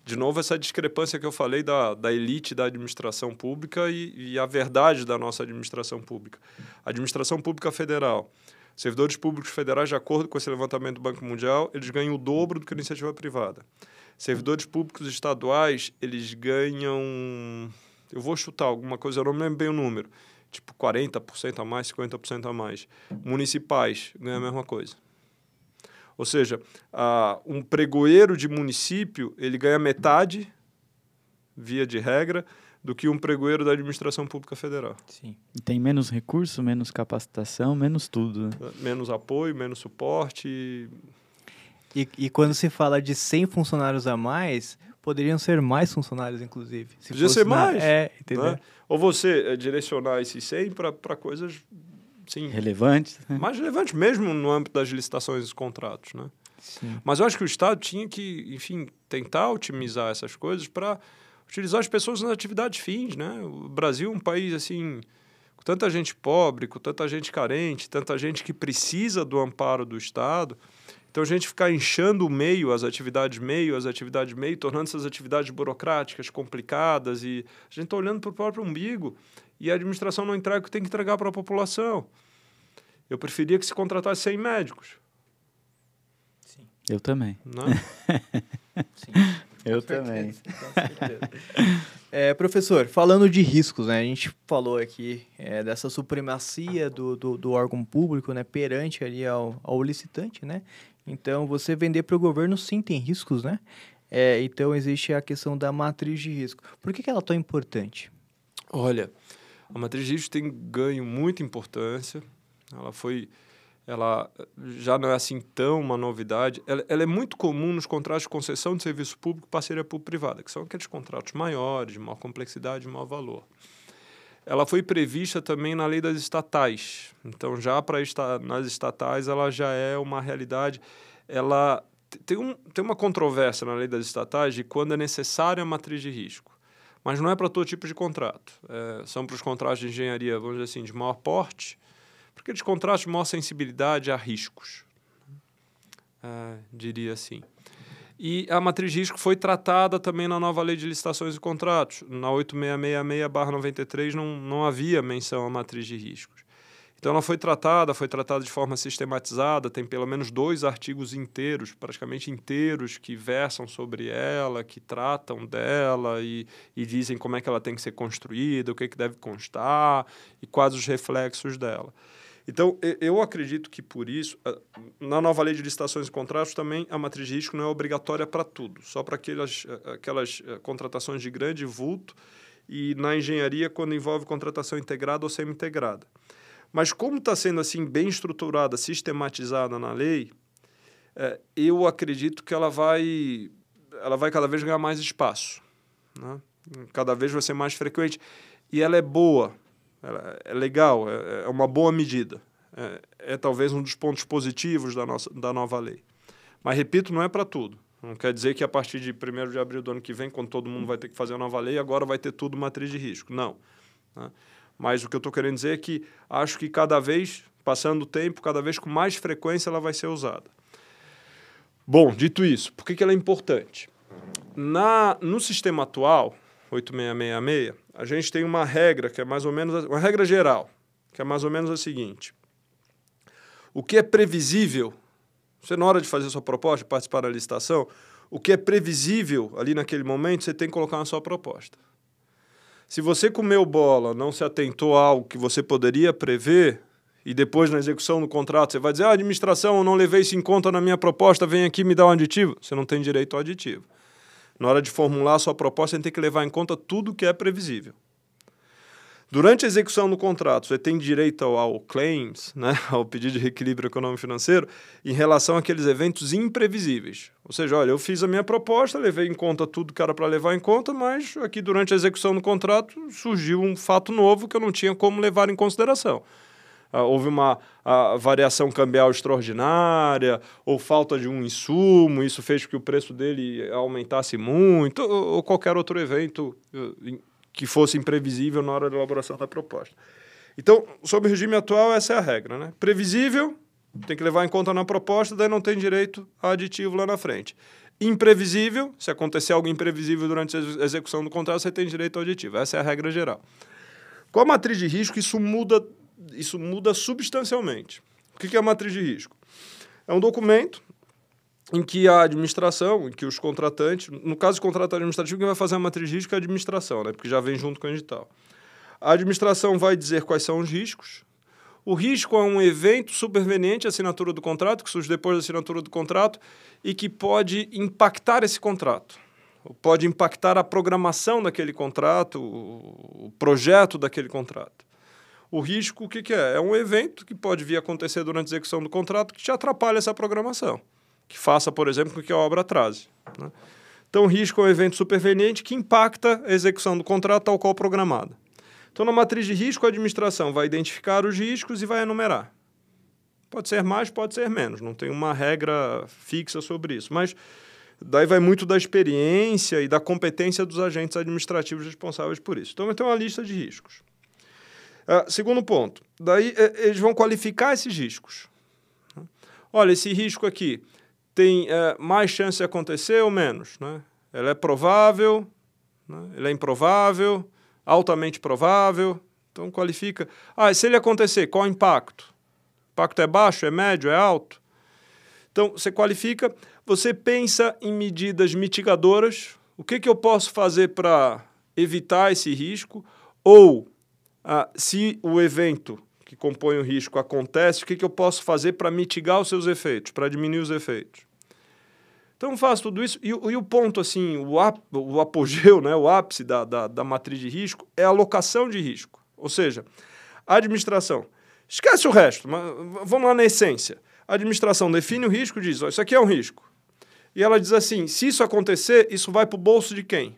de novo essa discrepância que eu falei da, da elite da administração pública e, e a verdade da nossa administração pública. A administração pública federal, servidores públicos federais, de acordo com esse levantamento do Banco Mundial, eles ganham o dobro do que a iniciativa privada. Servidores públicos estaduais, eles ganham. Eu vou chutar alguma coisa, eu não me lembro bem o número. Tipo 40% a mais, 50% a mais. Municipais ganham a mesma coisa. Ou seja, uh, um pregoeiro de município, ele ganha metade, via de regra, do que um pregoeiro da administração pública federal.
Sim. E tem menos recurso, menos capacitação, menos tudo. Né?
Menos apoio, menos suporte.
E, e quando se fala de 100 funcionários a mais, poderiam ser mais funcionários, inclusive.
Se Podia ser mais. Na... É, entendeu? Né? Ou você é, direcionar esses 100 para coisas sim,
relevantes.
Né? Mais relevantes, mesmo no âmbito das licitações e contratos. Né? Sim. Mas eu acho que o Estado tinha que, enfim, tentar otimizar essas coisas para utilizar as pessoas nas atividades fins. Né? O Brasil é um país assim com tanta gente pobre, com tanta gente carente, tanta gente que precisa do amparo do Estado. Então a gente ficar inchando o meio, as atividades meio, as atividades meio, tornando essas atividades burocráticas, complicadas, e a gente está olhando para o próprio umbigo e a administração não entrega o que tem que entregar para a população. Eu preferia que se contratasse 100 médicos.
Sim. Eu também.
Não? *laughs*
Sim. Eu também.
É, professor, falando de riscos, né? A gente falou aqui é, dessa supremacia do, do, do, órgão público, né? Perante ali ao, ao licitante, né? Então, você vender para o governo sim tem riscos, né? É, então, existe a questão da matriz de risco. Por que, que ela é tão importante?
Olha, a matriz de risco tem ganho muita importância. Ela foi... Ela já não é assim tão uma novidade. Ela, ela é muito comum nos contratos de concessão de serviço público parceria público-privada, que são aqueles contratos maiores, de maior complexidade, de maior valor ela foi prevista também na lei das estatais. Então, já para estar nas estatais, ela já é uma realidade. Ela tem, um, tem uma controvérsia na lei das estatais de quando é necessária a matriz de risco. Mas não é para todo tipo de contrato. É, são para os contratos de engenharia, vamos dizer assim, de maior porte, porque eles contratos de maior sensibilidade a riscos. É, diria assim. E a matriz de risco foi tratada também na nova lei de licitações e contratos. Na 8666-93 não, não havia menção à matriz de riscos. Então ela foi tratada, foi tratada de forma sistematizada, tem pelo menos dois artigos inteiros, praticamente inteiros, que versam sobre ela, que tratam dela e, e dizem como é que ela tem que ser construída, o que, é que deve constar e quais os reflexos dela. Então, eu acredito que por isso, na nova lei de licitações e contratos também a matriz de risco não é obrigatória para tudo, só para aquelas, aquelas contratações de grande vulto e na engenharia quando envolve contratação integrada ou semi-integrada. Mas como está sendo assim bem estruturada, sistematizada na lei, é, eu acredito que ela vai, ela vai cada vez ganhar mais espaço. Né? Cada vez vai ser mais frequente. E ela é boa, é legal, é, é uma boa medida. é, é talvez um dos pontos positivos da, nossa, da nova lei. Mas, repito, não é para tudo. Não quer dizer que a partir de 1 de abril do ano que vem, quando todo mundo vai ter que fazer a nova lei, agora vai ter tudo matriz de risco. Não. Né? Mas o que eu estou querendo dizer é que acho que cada vez, passando o tempo, cada vez com mais frequência ela vai ser usada. Bom, dito isso, por que, que ela é importante? Na, no sistema atual, 8666, a gente tem uma regra que é mais ou menos, uma regra geral, que é mais ou menos a seguinte. O que é previsível, você na hora de fazer a sua proposta, participar da licitação, o que é previsível ali naquele momento, você tem que colocar na sua proposta. Se você comeu bola, não se atentou a algo que você poderia prever, e depois na execução do contrato você vai dizer, ah, administração, eu não levei isso em conta na minha proposta, vem aqui me dar um aditivo. Você não tem direito ao aditivo. Na hora de formular a sua proposta, você tem que levar em conta tudo que é previsível. Durante a execução do contrato, você tem direito ao, ao claims, né, *laughs* ao pedido de reequilíbrio econômico financeiro, em relação àqueles eventos imprevisíveis. Ou seja, olha, eu fiz a minha proposta, levei em conta tudo que era para levar em conta, mas aqui durante a execução do contrato surgiu um fato novo que eu não tinha como levar em consideração. Uh, houve uma uh, variação cambial extraordinária, ou falta de um insumo, isso fez com que o preço dele aumentasse muito, ou, qualquer outro evento uh, que fosse imprevisível na hora da elaboração da proposta. Então, sob o regime atual, essa é a regra. Né? Previsível, tem que levar em conta na proposta, daí não tem direito a aditivo lá na frente. Imprevisível, se acontecer algo imprevisível durante a execução do contrato, você tem direito ao aditivo. Essa é a regra geral. Com a matriz de risco, isso muda isso muda substancialmente. O que é a matriz de risco? É um documento em que a administração, em que os contratantes, no caso do contrato administrativo, quem vai fazer a matriz de risco é a administração, né? porque já vem junto com o edital. A administração vai dizer quais são os riscos. O risco é um evento superveniente à assinatura do contrato, que surge depois da assinatura do contrato e que pode impactar esse contrato. Pode impactar a programação daquele contrato, o projeto daquele contrato. O risco, o que, que é? É um evento que pode vir a acontecer durante a execução do contrato que te atrapalha essa programação, que faça, por exemplo, com que a obra atrase. Né? Então, o risco é um evento superveniente que impacta a execução do contrato tal qual programada. Então, na matriz de risco, a administração vai identificar os riscos e vai enumerar. Pode ser mais, pode ser menos, não tem uma regra fixa sobre isso, mas daí vai muito da experiência e da competência dos agentes administrativos responsáveis por isso. Então, vai ter uma lista de riscos. Uh, segundo ponto, daí eh, eles vão qualificar esses riscos. Olha, esse risco aqui tem eh, mais chance de acontecer ou menos? Né? Ele é provável, né? ele é improvável, altamente provável. Então qualifica. Ah, se ele acontecer, qual o impacto? O impacto é baixo, é médio, é alto? Então você qualifica, você pensa em medidas mitigadoras. O que, que eu posso fazer para evitar esse risco? Ou ah, se o evento que compõe o risco acontece, o que, que eu posso fazer para mitigar os seus efeitos, para diminuir os efeitos? Então faço tudo isso. E, e o ponto, assim, o, ap, o apogeu, né, o ápice da, da, da matriz de risco é a alocação de risco. Ou seja, a administração. Esquece o resto, mas vamos lá na essência. A administração define o risco e diz: oh, isso aqui é um risco. E ela diz assim: se isso acontecer, isso vai para o bolso de quem?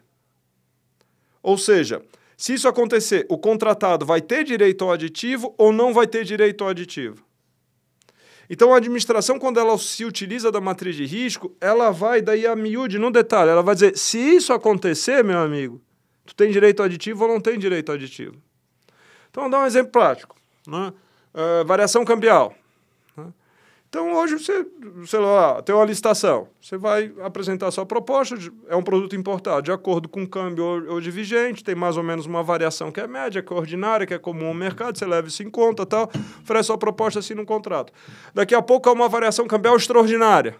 Ou seja, se isso acontecer, o contratado vai ter direito ao aditivo ou não vai ter direito ao aditivo? Então, a administração, quando ela se utiliza da matriz de risco, ela vai daí a miúde, no detalhe, ela vai dizer, se isso acontecer, meu amigo, tu tem direito ao aditivo ou não tem direito ao aditivo? Então, vou dar um exemplo prático. Né? Uh, variação cambial. Então, hoje, você, sei lá, tem uma licitação. Você vai apresentar sua proposta, é um produto importado de acordo com o câmbio hoje vigente, tem mais ou menos uma variação que é média, que é ordinária, que é comum ao mercado, você leva isso em conta tal, oferece sua proposta assim no contrato. Daqui a pouco há uma variação cambial extraordinária.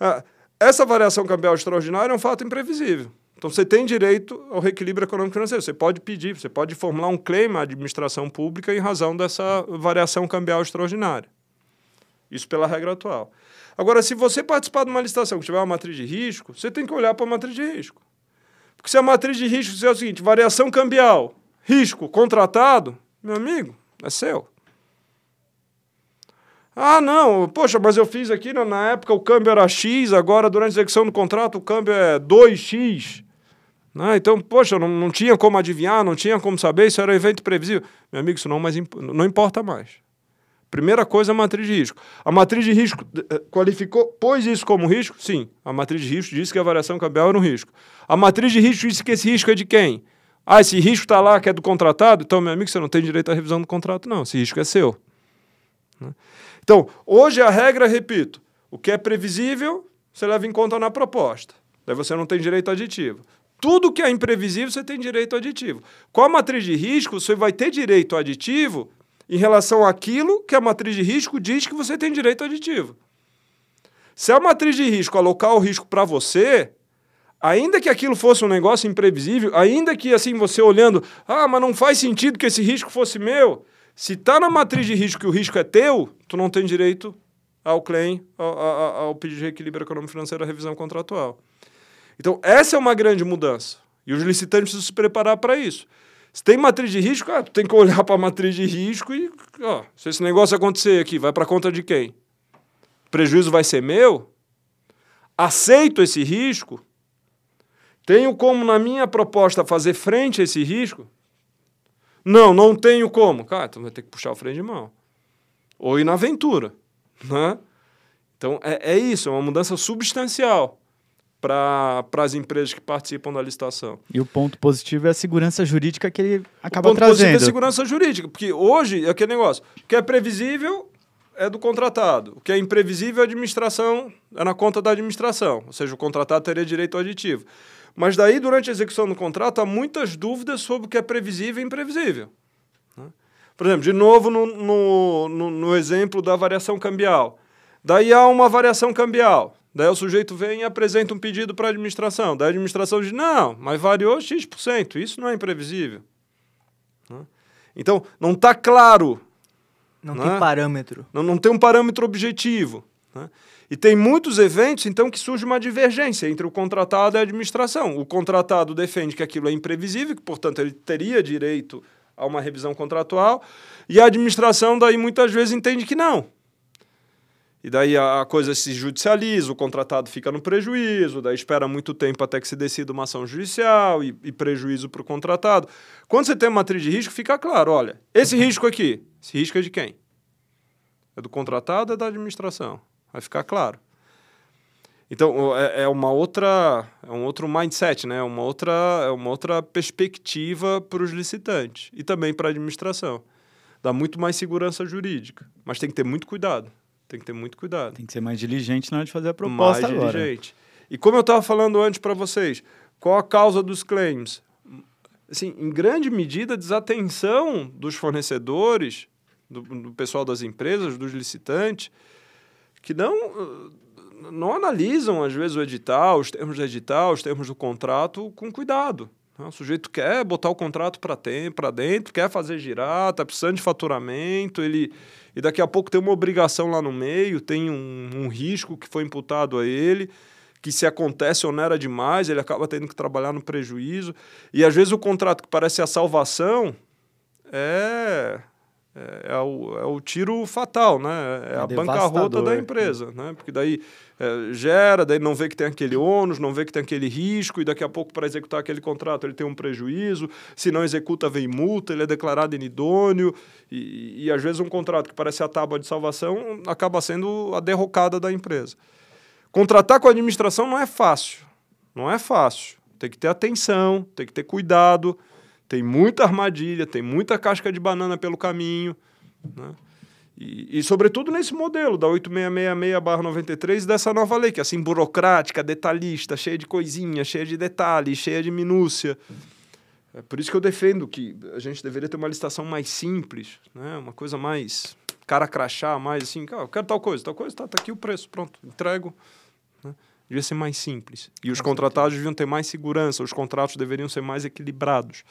Ah, essa variação cambial extraordinária é um fato imprevisível. Então, você tem direito ao reequilíbrio econômico financeiro. Você pode pedir, você pode formular um claim à administração pública em razão dessa variação cambial extraordinária. Isso pela regra atual. Agora, se você participar de uma licitação que tiver uma matriz de risco, você tem que olhar para a matriz de risco. Porque se a matriz de risco é o seguinte, variação cambial, risco contratado, meu amigo, é seu. Ah, não, poxa, mas eu fiz aqui, na época o câmbio era X, agora durante a execução do contrato o câmbio é 2X. Né? Então, poxa, não, não tinha como adivinhar, não tinha como saber, isso era um evento previsível. Meu amigo, isso não, mais, não importa mais. Primeira coisa, a matriz de risco. A matriz de risco eh, qualificou, pôs isso como risco? Sim. A matriz de risco disse que a variação cambial era um risco. A matriz de risco disse que esse risco é de quem? Ah, esse risco está lá que é do contratado? Então, meu amigo, você não tem direito à revisão do contrato, não. Esse risco é seu. Né? Então, hoje a regra, repito, o que é previsível, você leva em conta na proposta. Daí você não tem direito aditivo. Tudo que é imprevisível, você tem direito aditivo. Com a matriz de risco, você vai ter direito aditivo em relação àquilo que a matriz de risco diz que você tem direito aditivo. Se a matriz de risco alocar o risco para você, ainda que aquilo fosse um negócio imprevisível, ainda que assim você olhando, ah, mas não faz sentido que esse risco fosse meu. Se está na matriz de risco que o risco é teu, tu não tem direito ao claim, ao, ao, ao pedido de reequilíbrio econômico financeiro, à revisão contratual. Então, essa é uma grande mudança. E os licitantes precisam se preparar para isso. Se tem matriz de risco, ah, tu tem que olhar *laughs* para a matriz de risco e, ó, se esse negócio acontecer aqui, vai para conta de quem? Prejuízo vai ser meu? Aceito esse risco? Tenho como, na minha proposta, fazer frente a esse risco? Não, não tenho como. Cara, então vai ter que puxar o freio de mão. Ou ir na aventura. Né? Então, é, é isso, é uma mudança substancial para as empresas que participam da licitação.
E o ponto positivo é a segurança jurídica que ele acaba
o ponto
trazendo.
positivo é a segurança jurídica, porque hoje é aquele negócio, o que é previsível é do contratado, o que é imprevisível é a administração, é na conta da administração, ou seja, o contratado teria direito ao aditivo. Mas daí, durante a execução do contrato, há muitas dúvidas sobre o que é previsível e imprevisível. Né? Por exemplo, de novo no, no, no, no exemplo da variação cambial. Daí há uma variação cambial. Daí o sujeito vem e apresenta um pedido para a administração. Daí a administração diz: não, mas variou X%. Isso não é imprevisível. Né? Então, não está claro.
Não né? tem parâmetro.
Não, não tem um parâmetro objetivo. Né? E tem muitos eventos, então, que surge uma divergência entre o contratado e a administração. O contratado defende que aquilo é imprevisível, que, portanto, ele teria direito a uma revisão contratual, e a administração, daí, muitas vezes entende que não e daí a coisa se judicializa, o contratado fica no prejuízo, daí espera muito tempo até que se decida uma ação judicial e, e prejuízo para o contratado. Quando você tem uma matriz de risco, fica claro: olha, esse risco aqui, esse risco é de quem? É do contratado ou é da administração? Vai ficar claro. Então, é, é uma outra, é um outro mindset, né? É uma outra, é uma outra perspectiva para os licitantes e também para a administração. Dá muito mais segurança jurídica, mas tem que ter muito cuidado tem que ter muito cuidado.
Tem que ser mais diligente na hora de fazer a proposta
mais
agora.
diligente. E como eu estava falando antes para vocês, qual a causa dos claims? Assim, em grande medida, desatenção dos fornecedores, do, do pessoal das empresas, dos licitantes, que não não analisam, às vezes, o edital, os termos do edital, os termos do contrato com cuidado. O sujeito quer botar o contrato para dentro, quer fazer girar, está precisando de faturamento, ele e daqui a pouco tem uma obrigação lá no meio, tem um, um risco que foi imputado a ele, que se acontece onera demais, ele acaba tendo que trabalhar no prejuízo. E às vezes o contrato que parece a salvação é é, é, o, é o tiro fatal, né? É, é a bancarrota da empresa, né? Porque daí é, gera, daí não vê que tem aquele ônus, não vê que tem aquele risco, e daqui a pouco, para executar aquele contrato, ele tem um prejuízo. Se não executa, vem multa, ele é declarado inidôneo. E, e às vezes um contrato que parece a tábua de salvação acaba sendo a derrocada da empresa. Contratar com a administração não é fácil. Não é fácil. Tem que ter atenção, tem que ter cuidado tem muita armadilha, tem muita casca de banana pelo caminho. Né? E, e, sobretudo, nesse modelo da 8666-93 dessa nova lei, que é assim, burocrática, detalhista, cheia de coisinha, cheia de detalhes, cheia de minúcia. É por isso que eu defendo que a gente deveria ter uma licitação mais simples, né? uma coisa mais cara crachá, mais assim, ah, eu quero tal coisa, tal coisa, tá, tá aqui o preço, pronto, entrego. Né? Devia ser mais simples. E os contratados deviam ter mais segurança, os contratos deveriam ser mais equilibrados.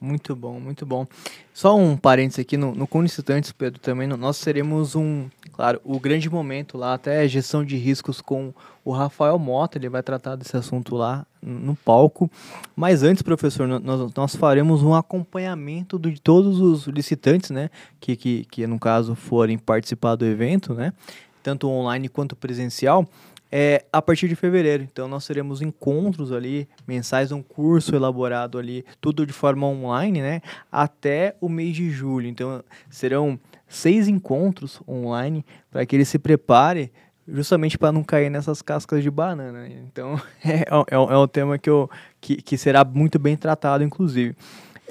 Muito bom, muito bom. Só um parênteses aqui, no, no Conicitantes, Pedro, também nós teremos um, claro, o grande momento lá, até gestão de riscos com o Rafael Mota, ele vai tratar desse assunto lá no palco. Mas antes, professor, nós, nós faremos um acompanhamento de todos os licitantes, né, que, que, que no caso forem participar do evento, né, tanto online quanto presencial, é a partir de fevereiro. Então nós teremos encontros ali, mensais, um curso elaborado ali, tudo de forma online, né? Até o mês de julho. Então serão seis encontros online para que ele se prepare justamente para não cair nessas cascas de banana. Então *laughs* é, é, é um tema que, eu, que, que será muito bem tratado, inclusive.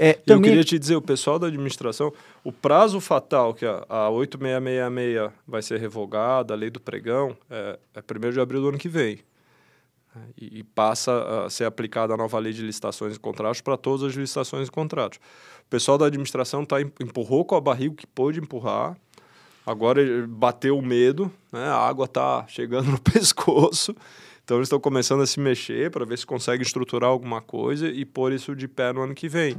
É, também... Eu queria te dizer, o pessoal da administração, o prazo fatal, que a, a 8666 vai ser revogada, a lei do pregão, é, é 1 de abril do ano que vem. E, e, passa a ser aplicada a nova lei de licitações e contratos para todas as licitações e contratos. O pessoal da administração tá, empurrou com a barriga que pôde empurrar, agora bateu o medo, né? a água está chegando *laughs* no pescoço, então eles estão começando a se mexer para ver se conseguem estruturar alguma coisa e pôr isso de pé no ano que vem.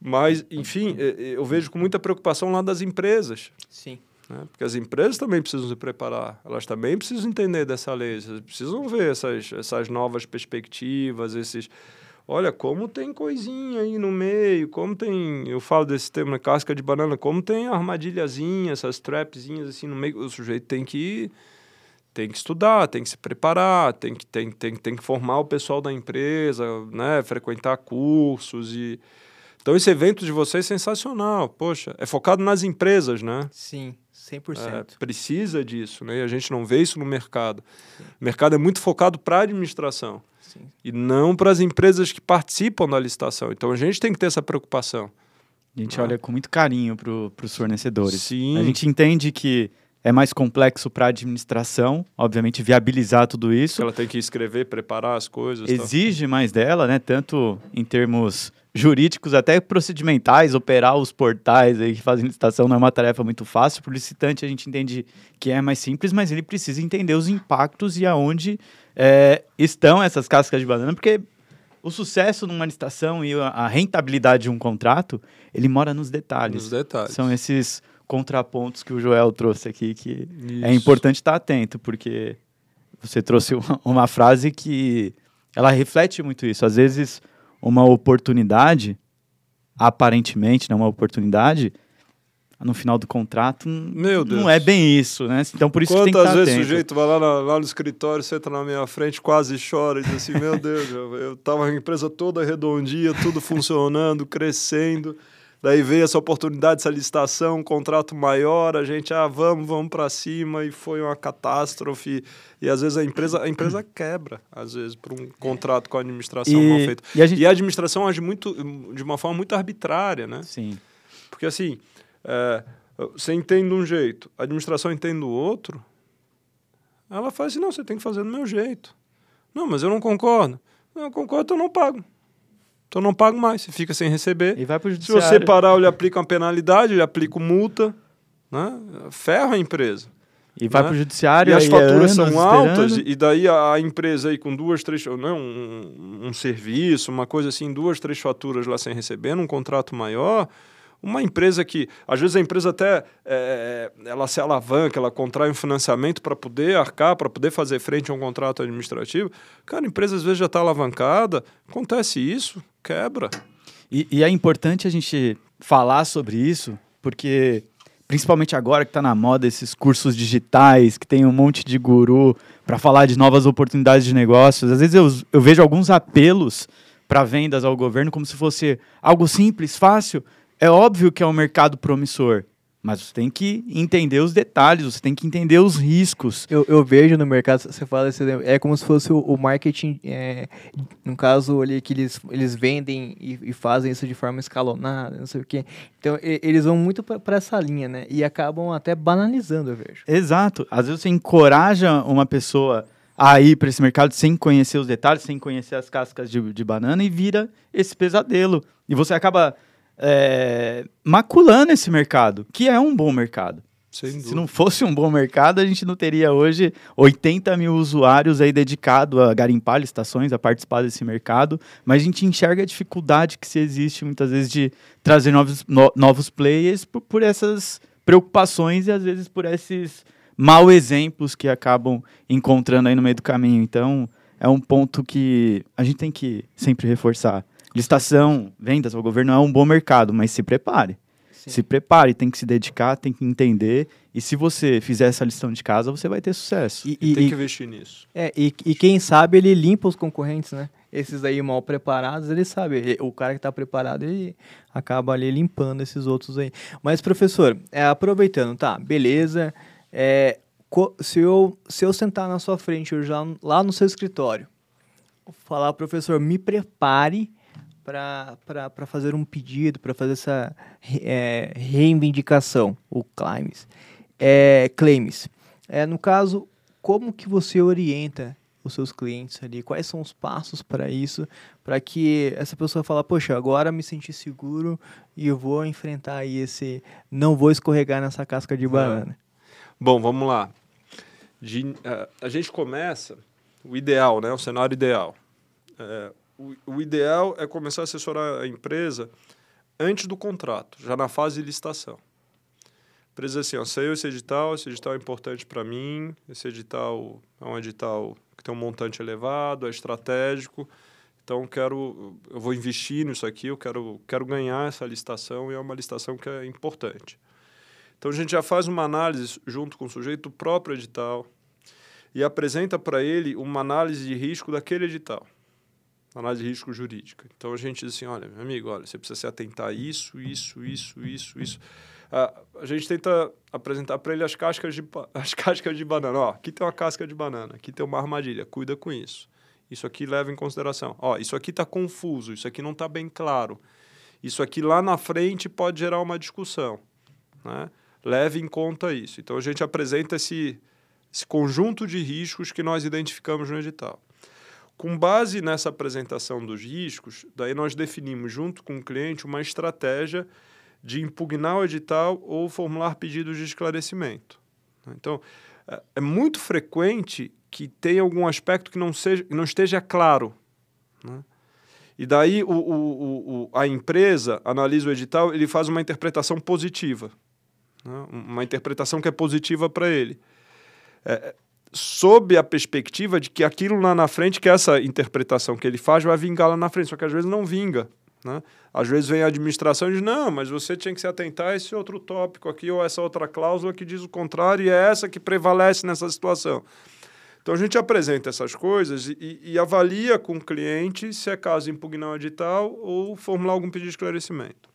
Mas, enfim, eu vejo com muita preocupação lá das empresas.
Sim.
Né? Porque as empresas também precisam se preparar, elas também precisam entender dessa lei, elas precisam ver essas, essas novas perspectivas, esses. Olha, como tem coisinha aí no meio, como tem. Eu falo desse tema, casca de banana, como tem armadilhazinha, essas trapzinhas assim no meio. O sujeito tem que tem que estudar, tem que se preparar, tem que, tem, tem, tem que formar o pessoal da empresa, né? frequentar cursos e então, esse evento de vocês é sensacional. Poxa, é focado nas empresas, né?
Sim, 100%. É,
precisa disso, né? E a gente não vê isso no mercado. Sim. O mercado é muito focado para a administração Sim. e não para as empresas que participam da licitação. Então, a gente tem que ter essa preocupação.
A gente ah. olha com muito carinho para os fornecedores.
Sim.
A gente entende que é mais complexo para a administração, obviamente, viabilizar tudo isso.
Ela tem que escrever, preparar as coisas.
Exige mais dela, né? Tanto em termos jurídicos, até procedimentais, operar os portais aí que fazem licitação não é uma tarefa muito fácil. Para o licitante, a gente entende que é mais simples, mas ele precisa entender os impactos e aonde é, estão essas cascas de banana, porque o sucesso numa licitação e a rentabilidade de um contrato, ele mora nos detalhes.
Nos detalhes.
São esses contrapontos que o Joel trouxe aqui, que Isso. é importante estar atento, porque você trouxe uma, uma frase que ela reflete muito isso. Às vezes, uma oportunidade, aparentemente, não né, uma oportunidade, no final do contrato, Meu Deus. não é bem isso, né? Então por isso
Quantas
que tem que
vezes atento. o sujeito vai lá, na, lá no escritório, senta na minha frente, quase chora e diz assim, meu Deus, eu, eu tava a empresa toda redondinha, tudo funcionando, crescendo. Daí veio essa oportunidade, essa licitação, um contrato maior, a gente, ah, vamos, vamos para cima, e foi uma catástrofe. E às vezes a empresa, a empresa *clears throat* quebra, às vezes, por um contrato com a administração e, mal feito. E a, gente... e a, administração age muito, de uma forma muito arbitrária, né?
Sim.
Porque assim, é, você entende de um jeito, a administração entende do outro, ela faz assim, não, você tem que fazer do meu jeito. Não, mas eu não concordo. Não, eu concordo, então eu não pago. Então não pago mais, você fica sem receber.
E vai para o judiciário.
Se você parar, ele aplica uma penalidade, ele aplica multa, né? ferra a empresa.
E vai né? para o judiciário.
E as faturas são altas, e daí a, empresa aí com duas, três. Não, um, um serviço, uma coisa assim, duas, três faturas lá sem receber, num contrato maior, uma empresa que, às vezes, a empresa até é, ela se alavanca, ela contrai um financiamento para poder arcar, para poder fazer frente a um contrato administrativo. Cara, a empresa às vezes já está alavancada, acontece isso, quebra.
E, e é importante a gente falar sobre isso, porque principalmente agora que está na moda esses cursos digitais, que tem um monte de guru para falar de novas oportunidades de negócios. Às vezes eu, eu vejo alguns apelos para vendas ao governo como se fosse algo simples, fácil, é óbvio que é um mercado promissor, mas você tem que entender os detalhes, você tem que entender os riscos.
Eu, eu vejo no mercado, você fala, é como se fosse o, o marketing, é, no caso ali, que eles, eles vendem e, e, fazem isso de forma escalonada, não sei o quê. Então, e, eles vão muito para essa linha, né? E acabam até banalizando, eu vejo.
Exato. Às vezes você encoraja uma pessoa a ir para esse mercado sem conhecer os detalhes, sem conhecer as cascas de, de banana e vira esse pesadelo. E você acaba é, maculando esse mercado, que é um bom mercado. Se não fosse um bom mercado, a gente não teria hoje 80 mil usuários aí dedicados a garimpar estações, a participar desse mercado, mas a gente enxerga a dificuldade que se existe muitas vezes de trazer novos, no, novos players por, por essas preocupações e às vezes por esses mau exemplos que acabam encontrando aí no meio do caminho. Então, é um ponto que a gente tem que sempre reforçar. Licitação, vendas ao governo é um bom mercado, mas se prepare. se prepare, tem que se dedicar, tem que entender. E se você fizer essa lição de casa, você vai ter sucesso.
E, e tem que investir nisso.
É, e, e quem sabe ele limpa os concorrentes, né? Esses aí mal preparados, ele sabe. O cara que está preparado, ele acaba ali limpando esses outros aí. Mas, professor, é, aproveitando, tá, beleza. É, se, eu, se eu sentar na sua frente hoje lá no seu escritório, falar, professor, me prepare para fazer um pedido, para fazer essa é, reivindicação, o claims. É, claims. É, no caso, como que você orienta os seus clientes ali? Quais são os passos para isso? Para que essa pessoa fale, poxa, agora me senti seguro e eu vou enfrentar aí esse... Não vou escorregar nessa casca de banana.
Bom, vamos lá. De, uh, a gente começa, o ideal, né? O cenário ideal. Uh, o, o ideal é começar a assessorar a empresa antes do contrato, já na fase de licitação. A empresa assim, ó, saiu esse edital, esse edital é importante para mim, esse edital é um edital que tem um montante elevado, é estratégico, então quero, eu vou investir nisso aqui, eu quero, quero ganhar essa licitação e é uma licitação que é importante. Então a gente já faz uma análise junto com o sujeito do próprio edital e apresenta para ele uma análise de risco daquele edital análise de risco jurídica. Então a gente diz assim, olha, meu amigo, olha, você precisa se atentar a isso, isso, isso, isso, isso. Ah, a gente tenta apresentar para ele as cascas de as *laughs* cascas de banana. Ó, aqui tem uma casca de banana, aqui tem uma armadilha, cuida com isso. Isso aqui leva em consideração. Ó, isso aqui está confuso, isso aqui não está bem claro. Isso aqui lá na frente pode gerar uma discussão. Né? Leve em conta isso. Então a gente apresenta esse, esse conjunto de riscos que nós identificamos no edital. Com base nessa apresentação dos riscos, daí nós definimos junto com o cliente uma estratégia de impugnar o edital ou formular pedidos de esclarecimento. Então, é, é muito frequente que tenha algum aspecto que não, seja, não esteja claro. Né? E daí o, o, o, a empresa analisa o edital, ele faz uma interpretação positiva. Né? Uma interpretação que é positiva para ele. É, sob a perspectiva de que aquilo lá na frente, que essa interpretação que ele faz, vai vingar lá na frente, só que às vezes não vinga. Né? Às vezes vem a administração e diz, não, mas você tinha que se atentar a esse outro tópico aqui, ou essa outra cláusula que diz o contrário, e é essa que prevalece nessa situação. Então a gente apresenta essas coisas e, e avalia com o cliente se é caso impugnar o edital ou formular algum pedido de esclarecimento.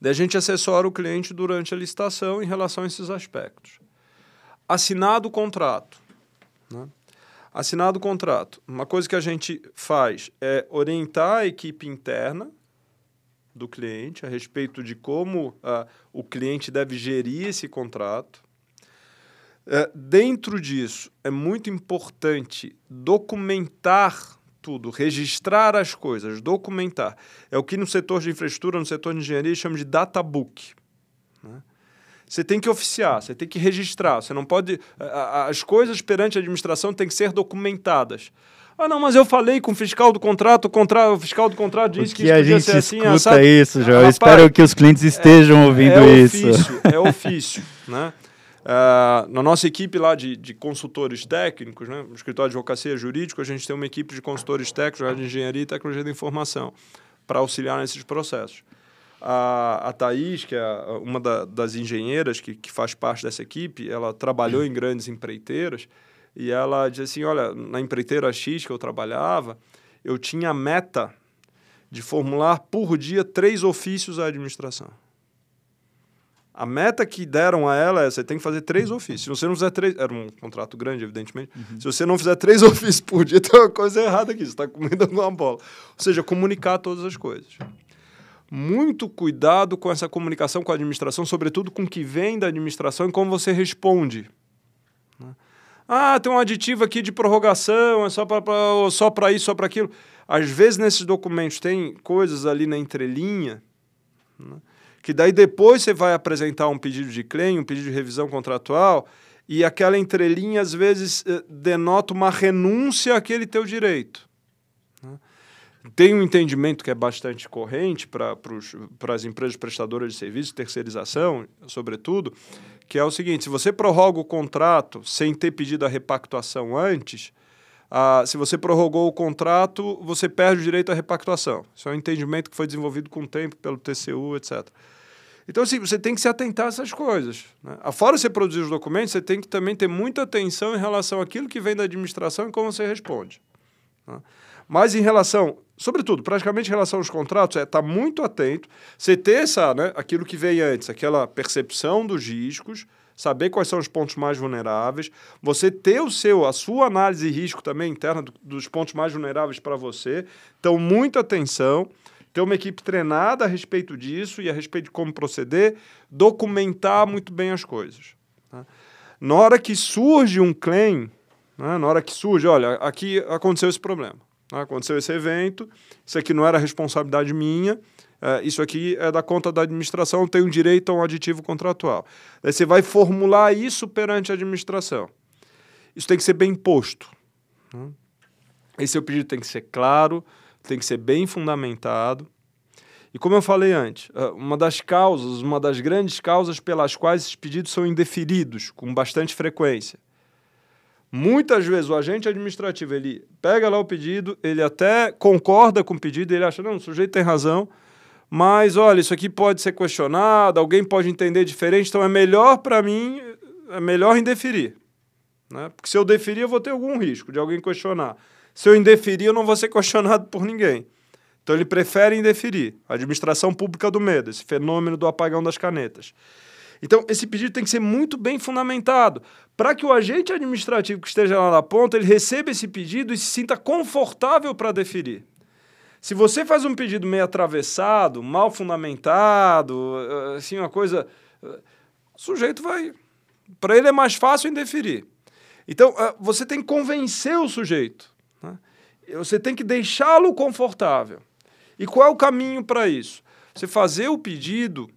Daí a gente assessora o cliente durante a licitação em relação a esses aspectos assinado o contrato. Né? Assinado o contrato. Uma coisa que a gente faz é orientar a equipe interna do cliente a respeito de como uh, o cliente deve gerir esse contrato. Uh, dentro disso, é muito importante documentar tudo, registrar as coisas, documentar. É o que no setor de infraestrutura, no setor de engenharia, chama de data book. Né? Você tem que oficiar, você tem que registrar. Você não pode. As coisas perante a administração têm que ser documentadas. Ah, não, mas eu falei com o fiscal do contrato, o, contra, o fiscal do contrato disse que,
que isso podia ser assim. Escuta isso, João. Eu espero que os clientes estejam é, ouvindo
é
isso.
Ofício, é *laughs* ofício, né? Uh, na nossa equipe lá de, de consultores técnicos, né, no escritório de advocacia jurídico, a gente tem uma equipe de consultores técnicos de engenharia e tecnologia da informação para auxiliar nesses processos. A, a Thaís, que é uma da, das engenheiras que, que faz parte dessa equipe, ela trabalhou em grandes empreiteiras e ela diz assim, olha, na empreiteira X que eu trabalhava, eu tinha a meta de formular por dia três ofícios à administração. A meta que deram a ela é você tem que fazer três ofícios. Se você não fizer três. Era um contrato grande, evidentemente. Uhum. Se você não fizer três *laughs* ofícios por dia, tem uma coisa errada aqui. Você está comendo alguma bola. Ou seja, comunicar todas as coisas muito cuidado com essa comunicação com a administração, sobretudo com o que vem da administração e como você responde. Né? Ah, tem um aditivo aqui de prorrogação, é só para só isso, só para aquilo. Às vezes, nesses documentos, tem coisas ali na entrelinha, né? que daí depois você vai apresentar um pedido de claim, um pedido de revisão contratual, e aquela entrelinha, às vezes, eh, denota uma renúncia àquele teu direito tem um entendimento que é bastante corrente para as empresas prestadoras de serviços, terceirização, sobretudo, que é o seguinte: se você prorroga o contrato sem ter pedido a repactuação antes, ah, se você prorrogou o contrato, você perde o direito à repactuação. Isso é um entendimento que foi desenvolvido com o tempo pelo TCU, etc. Então, assim, você tem que se atentar a essas coisas. Né? Fora você produzir os documentos, você tem que também ter muita atenção em relação àquilo que vem da administração e como você responde. Né? Mas em relação, sobretudo, praticamente em relação aos contratos, é estar tá muito atento, você ter essa, né, aquilo que veio antes, aquela percepção dos riscos, saber quais são os pontos mais vulneráveis, você ter o seu, a sua análise de risco também interna do, dos pontos mais vulneráveis para você. Então, muita atenção ter uma equipe treinada a respeito disso e a respeito de como proceder, documentar muito bem as coisas. Tá? Na hora que surge um claim, né, na hora que surge, olha, aqui aconteceu esse problema, aconteceu esse evento, isso aqui não era responsabilidade minha, é, isso aqui é da conta da administração, tem um direito a um aditivo contratual. Daí você vai formular isso perante a administração. Isso tem que ser bem posto. Né? Esse seu pedido tem que ser claro, tem que ser bem fundamentado. E como eu falei antes, ah, uma das causas, uma das grandes causas pelas quais esses pedidos são indeferidos com bastante frequência. Muitas vezes o agente administrativo ele pega lá o pedido, ele até concorda com o pedido, ele acha, não, o sujeito tem razão, mas olha, isso aqui pode ser questionado, alguém pode entender diferente, então é melhor para mim, é melhor indeferir. Né? Porque se eu deferir, eu vou ter algum risco de alguém questionar. Se eu indeferir, eu não vou ser questionado por ninguém. Então ele prefere indeferir. A administração pública do medo, esse fenômeno do apagão das canetas. Então, esse pedido tem que ser muito bem fundamentado, para que o agente administrativo que esteja lá na ponta, ele receba esse pedido e se sinta confortável para deferir. Se você faz um pedido meio atravessado, mal fundamentado, assim, uma coisa. O sujeito vai. Para ele é mais fácil indeferir. Então, você tem que convencer o sujeito. Né? Você tem que deixá-lo confortável. E qual é o caminho para isso? Você fazer o pedido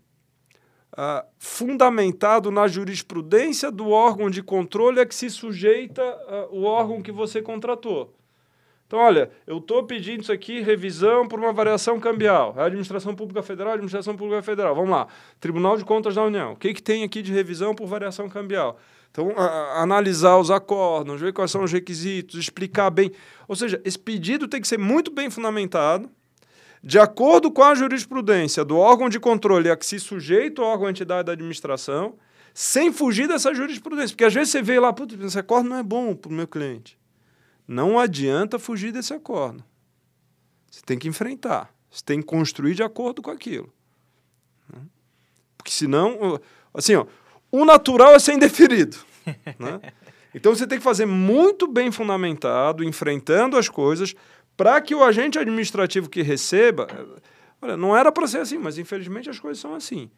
uh, fundamentado na jurisprudência do órgão de controle a que se sujeita uh, o órgão que você contratou. Então, olha, eu estou pedindo isso aqui, revisão por uma variação cambial. É a administração pública federal, administração pública federal. Vamos lá. Tribunal de Contas da União. O que, que tem aqui de revisão por variação cambial? Então, a, a, analisar os acordos, ver quais são os requisitos, explicar bem. Ou seja, esse pedido tem que ser muito bem fundamentado, de acordo com a jurisprudência do órgão de controle a que se sujeita o órgão entidade da administração, sem fugir dessa jurisprudência. Porque às vezes você vê lá, putz, esse acordo não é bom para o meu cliente. Não adianta fugir desse acordo. Você tem que enfrentar. Você tem que construir de acordo com aquilo. Né? Porque senão, assim, ó, o natural é ser indeferido. *laughs* né? Então você tem que fazer muito bem fundamentado, enfrentando as coisas, para que o agente administrativo que receba. Olha, não era para ser assim, mas infelizmente as coisas são assim.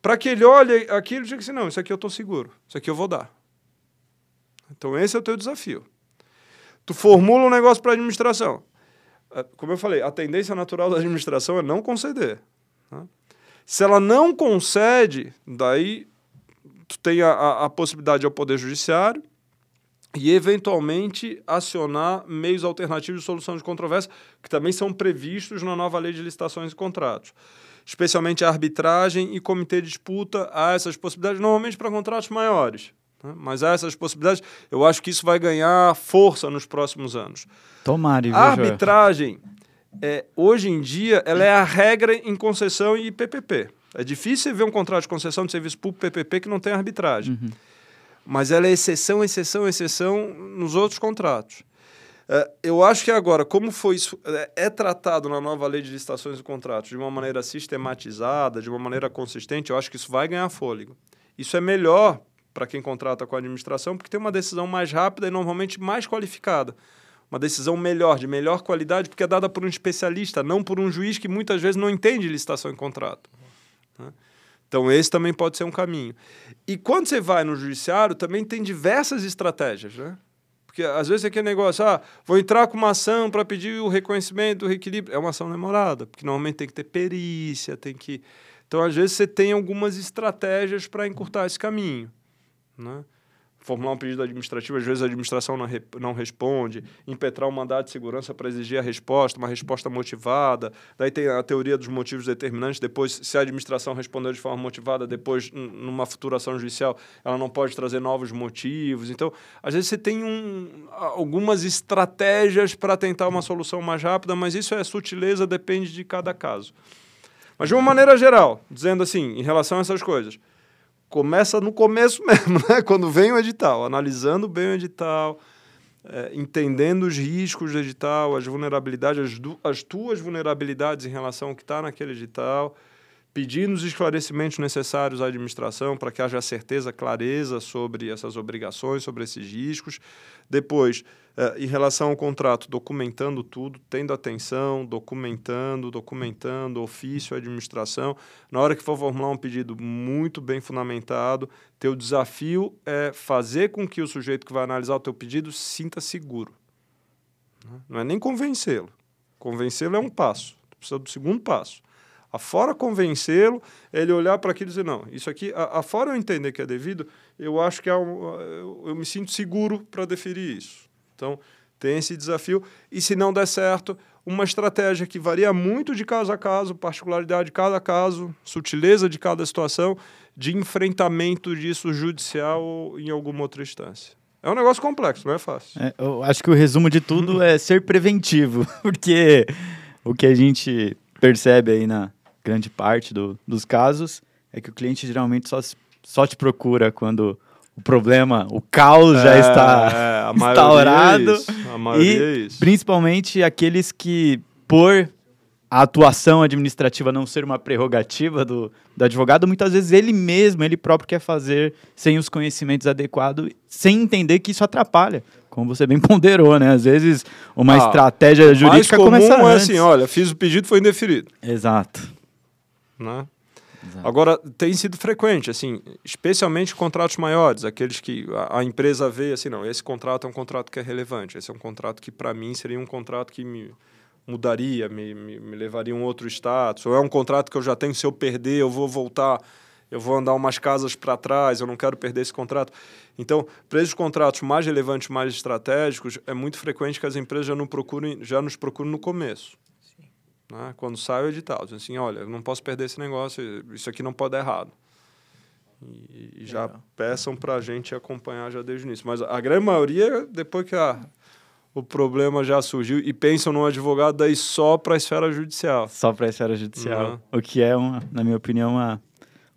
Para que ele olhe aquilo e diga assim: não, isso aqui eu estou seguro, isso aqui eu vou dar. Então esse é o teu desafio. Tu formula um negócio para a administração. É, como eu falei, a tendência natural da administração é não conceder. Né? Se ela não concede, daí tu tem a, a, a possibilidade ao Poder Judiciário e, eventualmente, acionar meios alternativos de solução de controvérsia, que também são previstos na nova lei de licitações e contratos. Especialmente a arbitragem e comitê de disputa, há essas possibilidades, normalmente para contratos maiores. Né? Mas há essas possibilidades. Eu acho que isso vai ganhar força nos próximos anos.
Tomare,
A arbitragem, é, hoje em dia, ela é a regra em concessão e PPP. É difícil ver um contrato de concessão de serviço público PPP que não tem arbitragem. Uhum. Mas ela é exceção, exceção, exceção nos outros contratos. É, eu acho que agora, como foi isso, é, é tratado na nova lei de licitações e contratos de uma maneira sistematizada, de uma maneira consistente, eu acho que isso vai ganhar fôlego. Isso é melhor para quem contrata com a administração, porque tem uma decisão mais rápida e normalmente mais qualificada. Uma decisão melhor, de melhor qualidade, porque é dada por um especialista, não por um juiz que muitas vezes não entende licitação e contrato. Né? Então, esse também pode ser um caminho. E quando você vai no judiciário, também tem diversas estratégias, né? Porque às vezes aquele negócio, ah, vou entrar com uma ação para pedir o reconhecimento, o reequilíbrio. É uma ação demorada, porque normalmente tem que ter perícia, tem que. Então, às vezes, você tem algumas estratégias para encurtar esse caminho. Né? Formular um pedido administrativo, às vezes a administração não, re, não responde, impetrar um mandado de segurança para exigir a resposta, uma resposta motivada. Daí tem a teoria dos motivos determinantes. Depois, se a administração respondeu de forma motivada, depois, numa futura ação judicial, ela não pode trazer novos motivos. Então, às vezes você tem um, algumas estratégias para tentar uma solução mais rápida, mas isso é sutileza, depende de cada caso. Mas de uma maneira geral, dizendo assim, em relação a essas coisas, começa no começo *laughs* mesmo, né? Quando vem o edital, analisando bem o edital, é, entendendo os riscos do edital, as vulnerabilidades, as, as tuas vulnerabilidades em relação ao que está naquele edital, pedindo os esclarecimentos necessários à administração para que haja certeza, clareza sobre essas obrigações, sobre esses riscos. Depois, eh, em relação ao contrato, documentando tudo, tendo atenção, documentando, documentando, ofício administração. Na hora que for formular um pedido muito bem fundamentado, teu desafio é fazer com que o sujeito que vai analisar o teu pedido sinta seguro. Não é nem convencê-lo. Convencê-lo é um passo. precisa do segundo passo afora convencê-lo, ele olhar para aquilo e dizer, não, isso aqui, afora eu entender que é devido, eu acho que é um, eu, eu me sinto seguro para deferir isso. Então, tem esse desafio. E se não der certo, uma estratégia que varia muito de caso a caso, particularidade de cada caso, sutileza de cada situação, de enfrentamento disso judicial ou em alguma outra instância. É um negócio complexo, não é fácil.
É, eu acho que o resumo de tudo é ser preventivo, *laughs* porque o que a gente percebe aí na, grande parte do, dos casos, é que o cliente geralmente só, só te procura quando o problema, o caos é, já está é, instaurado. É e é principalmente aqueles que, por a atuação administrativa não ser uma prerrogativa do, do advogado, muitas vezes ele mesmo, ele próprio quer fazer sem os conhecimentos adequados, sem entender que isso atrapalha. Como você bem *laughs* ponderou, né? Às vezes uma ah, estratégia jurídica começa
é assim, olha, fiz o pedido, foi indeferido.
Exato
né? Agora, tem sido frequente, assim, especialmente contratos maiores, aqueles que a, a, empresa vê assim, não, esse contrato é um contrato que é relevante, esse é um contrato que, para mim, seria um contrato que me mudaria, me, me, me, levaria a um outro status, ou é um contrato que eu já tenho, se eu perder, eu vou voltar, eu vou andar umas casas para trás, eu não quero perder esse contrato. Então, para esses contratos mais relevantes, mais estratégicos, é muito frequente que as empresas já, não procurem, já nos no começo né? quando sai o edital. Dizem assim, olha, eu não posso perder esse negócio, isso aqui não pode dar errado. E, e já peçam para a gente acompanhar já desde o início. Mas a grande maioria, depois que a, o problema já surgiu, e pensam num advogado daí só para a esfera judicial.
Só para a esfera judicial. Uhum. O que é, uma, na minha opinião, uma,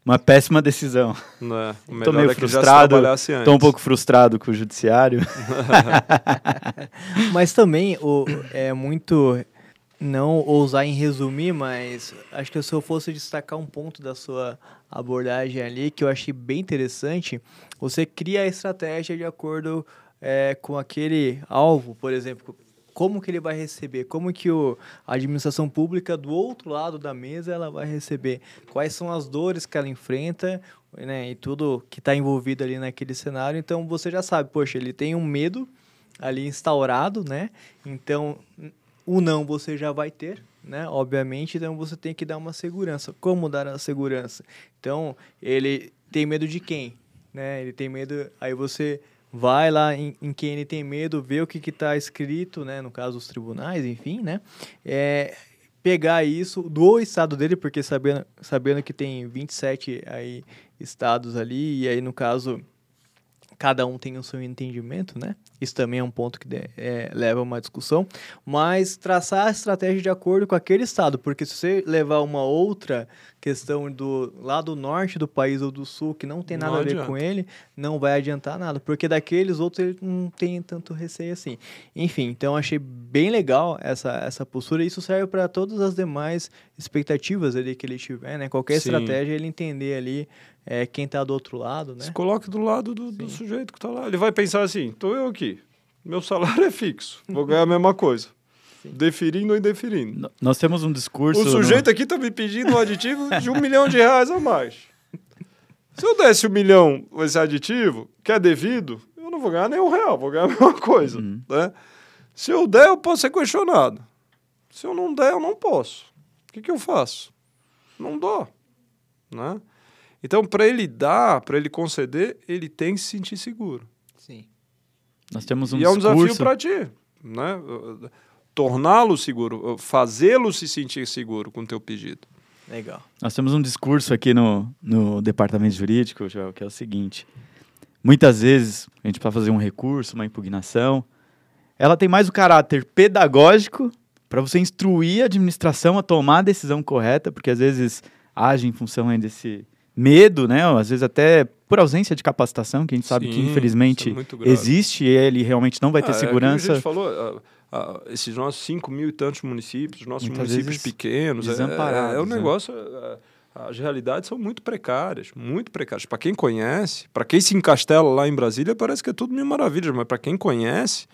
uma péssima decisão.
Estou é. meio é frustrado,
estou um pouco frustrado com o judiciário. *laughs*
Mas também o, é muito não ousar em resumir, mas acho que se eu fosse destacar um ponto da sua abordagem ali que eu achei bem interessante, você cria a estratégia de acordo é, com aquele alvo, por exemplo, como que ele vai receber, como que o, a administração pública do outro lado da mesa ela vai receber, quais são as dores que ela enfrenta, né, e tudo que está envolvido ali naquele cenário. Então você já sabe, poxa, ele tem um medo ali instaurado, né? Então o não você já vai ter, né? Obviamente, então você tem que dar uma segurança. Como dar a segurança? Então, ele tem medo de quem? Né? Ele tem medo. Aí você vai lá em, em quem ele tem medo, vê o que está escrito, né? No caso, os tribunais, enfim, né? É, pegar isso do estado dele, porque sabendo, sabendo que tem 27 aí estados ali, e aí, no caso, cada um tem o seu entendimento, né? Isso também é um ponto que é, leva a uma discussão. Mas traçar a estratégia de acordo com aquele estado, porque se você levar uma outra questão do lá do norte do país ou do sul que não tem nada não a ver adianta. com ele, não vai adiantar nada, porque daqueles outros ele não tem tanto receio assim. Enfim, então achei bem legal essa, essa postura. E isso serve para todas as demais expectativas ali que ele tiver, né? Qualquer Sim. estratégia ele entender ali é, quem está do outro lado, né?
Se coloque do lado do, do sujeito que está lá. Ele vai pensar assim: tô eu aqui, meu salário *laughs* é fixo, vou ganhar a mesma coisa. Sim. Deferindo ou indeferindo.
Nós temos um discurso.
O sujeito no... aqui está me pedindo um aditivo de um milhão de reais a mais. Se eu desse um milhão esse aditivo, que é devido, eu não vou ganhar nem um real, vou ganhar a mesma coisa. Uhum. Né? Se eu der, eu posso ser questionado. Se eu não der, eu não posso. O que, que eu faço? Não dou. Né? Então, para ele dar, para ele conceder, ele tem que se sentir seguro.
Sim.
Nós temos um
e
discurso...
é um desafio para ti. Né? torná-lo seguro, fazê-lo se sentir seguro com o teu pedido.
Legal.
Nós temos um discurso aqui no, no departamento jurídico, Joel, que é o seguinte: muitas vezes a gente precisa fazer um recurso, uma impugnação, ela tem mais o caráter pedagógico para você instruir a administração a tomar a decisão correta, porque às vezes age em função aí desse medo, né? Às vezes até por ausência de capacitação, que a gente sabe
Sim,
que infelizmente
é muito grave.
existe e ele realmente não vai ter
Ah, é aquilo que
segurança.
a gente falou, ah, ah, esses nossos 5 mil e tantos municípios, os nossos
Muitas
municípios pequenos, é-
desamparados,
é, é um
né?
negócio. ah, as realidades são muito precárias, muito precárias. Para quem conhece, para quem se encastela lá em Brasília, parece que é tudo mil maravilhas, mas para quem conhece,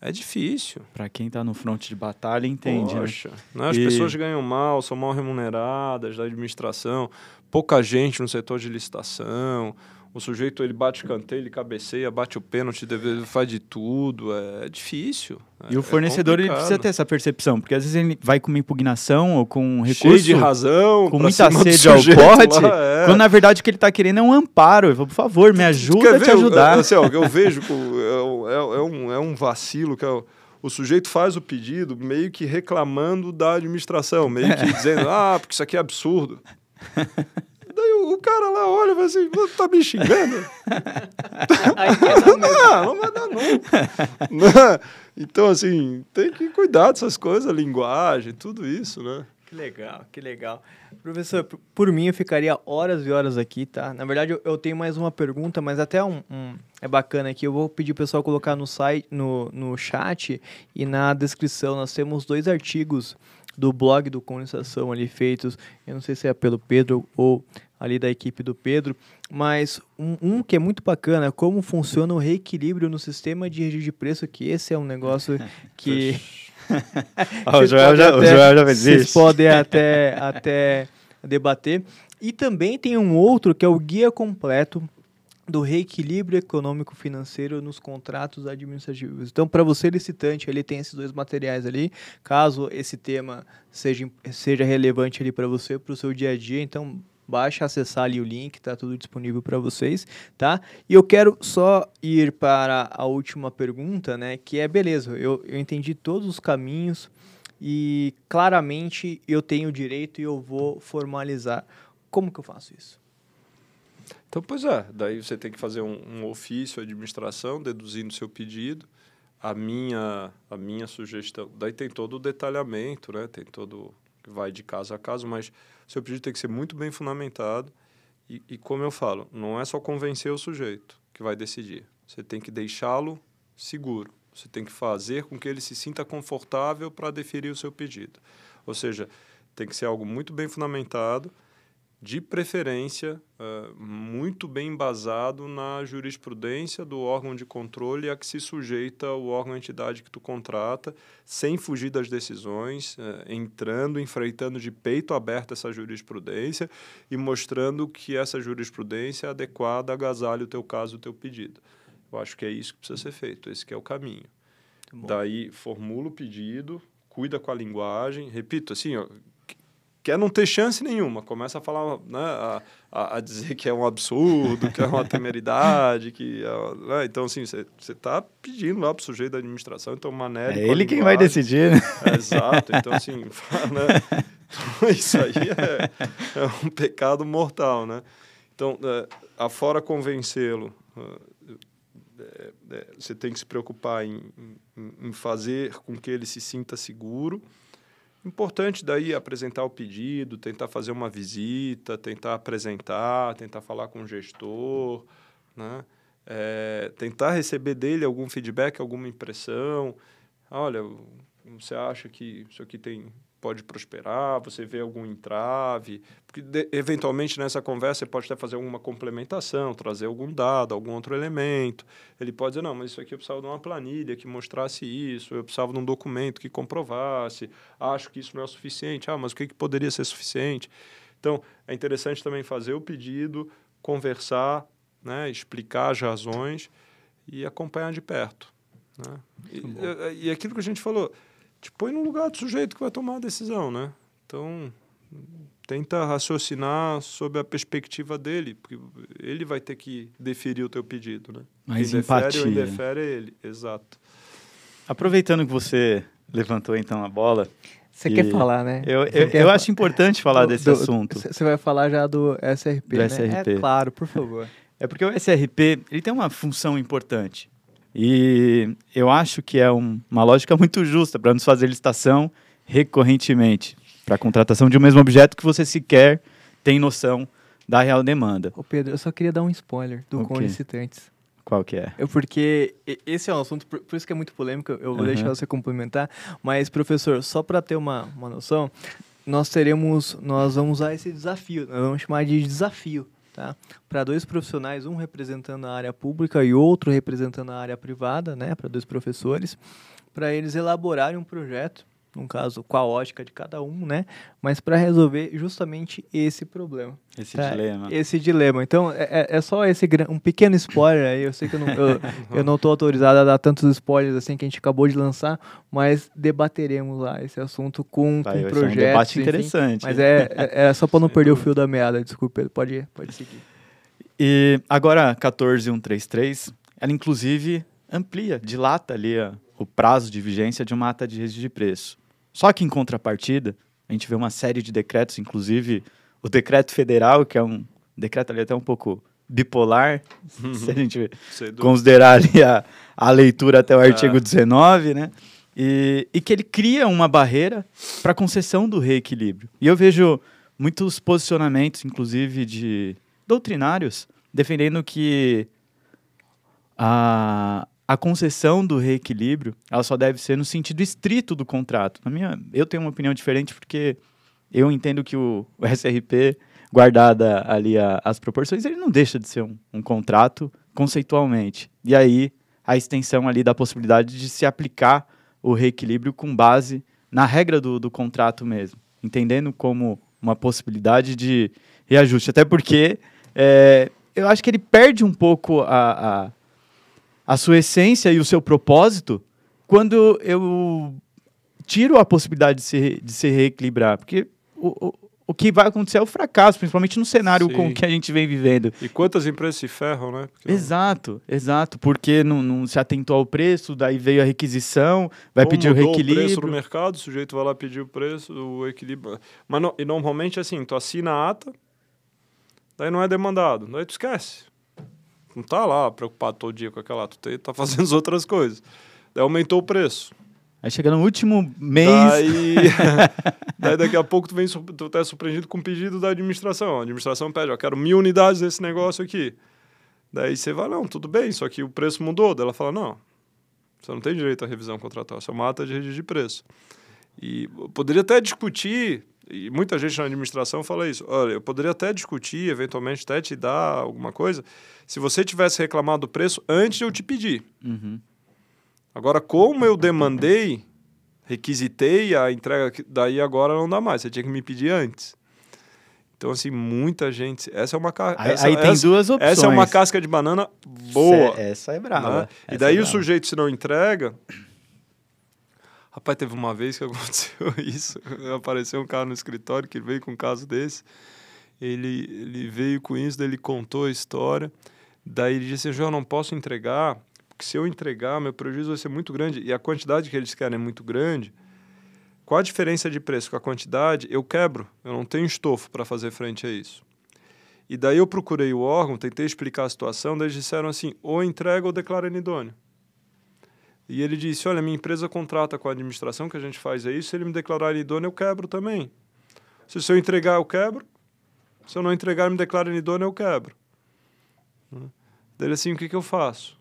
é difícil.
Para quem está no fronte de batalha entende, né?
Poxa, né? As
E-
pessoas ganham mal, são mal remuneradas da administração, pouca gente no setor de licitação. O sujeito ele bate canteio, ele cabeceia, bate o pênalti, deve- faz de tudo. É difícil.
E o
é
fornecedor ele
complicado.
precisa ter essa percepção, porque às vezes ele vai com uma impugnação ou com um
cheio
recurso
de razão,
com muita sede ao pote,
lá, é.
quando na verdade o que ele está querendo é um amparo. Ele fala, por favor, me ajuda a te
ver?
ajudar.
Eu- Assim, ó, eu *laughs* vejo é, é- é um, é um vacilo que é o, o sujeito faz o pedido meio que reclamando da administração, meio que *laughs* dizendo, ah, porque isso aqui é absurdo. *laughs* Daí o, o cara lá olha e fala assim, "Você tá me xingando? *laughs* não, não vai dar não. Né? Então, assim, tem que cuidar dessas coisas, linguagem, tudo isso, né?
Que legal, que legal. Professor, por mim eu ficaria horas e horas aqui, tá? Na verdade, eu, eu tenho mais uma pergunta, mas até um, um- é bacana aqui. Eu vou pedir o pessoal colocar no site, no, no chat e na descrição. Nós temos dois artigos do blog do Condensação ali feitos. Eu não sei se é pelo Pedro ou ali da equipe do Pedro, mas um, um que é muito bacana, é como funciona o reequilíbrio no sistema de registro de preço, que esse é um negócio *laughs* que *laughs*
Ah, o Joel
podem
já- o
até-
Joel já fez
Vocês podem *laughs* até, até debater. E também tem um outro que é o guia completo do reequilíbrio econômico financeiro nos contratos administrativos. Então, para você licitante, ele tem esses dois materiais ali. Caso esse tema seja, seja relevante ali para você, para o seu dia a dia, então baixa, acessar ali o link, tá tudo disponível para vocês, tá? E eu quero só ir para a última pergunta, né? Que é beleza, eu, eu entendi todos os caminhos e claramente eu tenho direito e eu vou formalizar. Como que eu faço isso?
Então, pois é, daí você tem que fazer um, um ofício administração, deduzindo seu pedido. A minha, a minha sugestão, daí tem todo o detalhamento, né? Tem todo vai de caso a caso, mas seu pedido tem que ser muito bem fundamentado. E, e como eu falo, não é só convencer o sujeito que vai decidir. Você tem que deixá-lo seguro. Você tem que fazer com que ele se sinta confortável para deferir o seu pedido. Ou seja, tem que ser algo muito bem fundamentado, de preferência, eh, muito bem embasado na jurisprudência do órgão de controle a que se sujeita o órgão entidade que tu contrata, sem fugir das decisões, eh, entrando, enfreitando de peito aberto essa jurisprudência e mostrando que essa jurisprudência é adequada, agasalha o teu caso, o teu pedido. Eu acho que é isso que precisa ser feito, esse é o caminho.
bom.
Daí, formula o pedido, cuida com a linguagem. Repito, assim, ó, quer não ter chance nenhuma, começa a falar, né, a, a, a dizer que é um absurdo, que é uma temeridade, que é, né, então assim, você está pedindo lá para o sujeito da administração, então maneira
É ele quem vai decidir, né?
É, exato, então assim, *laughs* né, então, *laughs* isso aí é, é um pecado mortal, né? Então, é, afora convencê-lo, é, é, você tem que se preocupar em, em, em fazer com que ele se sinta seguro. Importante daí apresentar o pedido, tentar fazer uma visita, tentar apresentar, tentar falar com o gestor, né? É, tentar receber dele algum feedback, alguma impressão. Olha, você acha que isso aqui tem pode prosperar? Você vê algum entrave? Porque de, eventualmente nessa conversa você pode até fazer alguma complementação, trazer algum dado, algum outro elemento. Ele pode dizer não, mas isso aqui eu precisava de uma planilha que mostrasse isso, eu precisava de um documento que comprovasse. Acho que isso não é suficiente. Ah, mas o que, que poderia ser suficiente? Então é interessante também fazer o pedido, conversar, né, explicar as razões e acompanhar de perto. Né? E, e, e aquilo que a gente falou, te põe no lugar do sujeito que vai tomar a decisão, né? Então, tenta raciocinar sob a perspectiva dele, porque ele vai ter que deferir o teu pedido, né?
Mais
Quem defere
empatia.
ou indefere é ele, exato.
Aproveitando que você levantou então a bola,
Você
E
quer falar, né?
eu, eu,
quer
eu acho importante falar
do-
desse
do-
assunto.
Você vai falar já do SRP,
Do
né?
SRP.
É claro, por favor.
É porque o SRP ele tem uma função importante. E eu acho que é um- uma lógica muito justa para nos fazer licitação recorrentemente para a contratação de um mesmo objeto que você sequer tem noção da real demanda.
Ô Pedro, eu só queria dar um spoiler do
O
com
quê?
licitantes.
Qual que é?
É porque esse é um assunto, por, por isso que é muito polêmico, eu vou
Uhum.
deixar você complementar. Mas, professor, só para ter uma, uma noção, nós teremos, nós vamos usar esse desafio, nós vamos chamar de desafio, tá? Para dois profissionais, um representando a área pública e outro representando a área privada, né? Para dois professores, para eles elaborarem um projeto, no caso, com a ótica de cada um, né? Mas para resolver justamente esse problema.
Esse
Tá,
dilema.
Esse dilema. Então, é, é- é só esse um pequeno spoiler aí. Eu sei que eu não, eu, *laughs* eu não tô autorizado a dar tantos spoilers assim que a gente acabou de lançar, mas debateremos lá esse assunto com,
Vai,
com
vai ser um
projetos.
debate
enfim.
interessante.
Mas é, é, é só para não perder o fio da meada. Desculpa. Pode, pode seguir.
E agora, a 14133, ela inclusive amplia, dilata ali a- o prazo de vigência de uma ata de registro de preço. Só que em contrapartida, a gente vê uma série de decretos, inclusive o decreto federal, que é um decreto ali até um pouco bipolar, *laughs* se a gente considerar ali a, a leitura até o artigo
É.
19, né? E, e que ele cria uma barreira para a concessão do reequilíbrio. E eu vejo muitos posicionamentos, inclusive de doutrinários, defendendo que a, a concessão do reequilíbrio ela só deve ser no sentido estrito do contrato. Na minha, eu tenho uma opinião diferente porque eu entendo que o, o SRP, guardada ali a- as proporções, ele não deixa de ser um, um contrato conceitualmente. E aí a extensão ali da possibilidade de se aplicar o reequilíbrio com base na regra do, do contrato mesmo, entendendo como uma possibilidade de reajuste. Até porque é, eu acho que ele perde um pouco a, a, a sua essência e o seu propósito quando eu tiro a possibilidade de se, de se reequilibrar. Porque o, o, o que vai acontecer é o fracasso, principalmente no cenário
Sim.
com que a gente vem vivendo.
E quantas empresas se ferram, né? Porque não-
Exato, exato, porque não, não se atentou ao preço, daí veio a requisição, vai
Ou
pedir o
mudou o preço no
reequilíbrio.
mercado, o sujeito vai lá pedir o preço, o equilíbrio. Mas no- e normalmente assim, tu assina a ata, daí não é demandado, daí tu esquece. Não tá lá preocupado todo dia com aquela tu te- tá fazendo as outras coisas. Daí aumentou o preço.
Aí chega no último mês,
Daí, *laughs* daí daqui a pouco tu, vem, tu tá surpreendido com um pedido da administração. A administração pede, ó, quero mil unidades desse negócio aqui. Daí você vai, não, tudo bem, só que o preço mudou. Daí ela fala, não, você não tem direito à revisão contratual, isso é uma ata de registro de preço. E poderia até discutir, e muita gente na administração fala isso, olha, eu poderia até discutir, eventualmente até te dar alguma coisa, se você tivesse reclamado do preço antes de eu te pedir.
Uhum.
Agora, como eu demandei, requisitei a entrega, daí agora não dá mais, você tinha que me pedir antes. Então, assim, muita gente. Essa é uma ca-
aí,
essa,
aí tem
essa,
duas opções.
essa é uma casca de banana boa.
Essa, essa é
né?
brava.
E
essa
daí
é
o
brava.
sujeito, se não entrega. Rapaz, teve uma vez que *laughs* aconteceu isso. Apareceu um cara no escritório que veio com um caso desse. Ele, ele veio com isso, ele contou a história. Daí ele disse: João, eu não posso entregar, porque se eu entregar, meu prejuízo vai ser muito grande. E a quantidade que eles querem é muito grande. Qual a diferença de preço com a quantidade? Eu quebro, eu não tenho estofo para fazer frente a isso. E daí eu procurei o órgão, tentei explicar a situação, daí eles disseram assim: ou entrega ou declara inidôneo. E ele disse: Olha, minha empresa contrata com a administração que a gente faz é isso, se ele me declarar inidôneo, eu quebro também. Se, se eu entregar, eu quebro. Se eu não entregar, me declara inidôneo, eu quebro. Né? Assim: o que, que eu faço?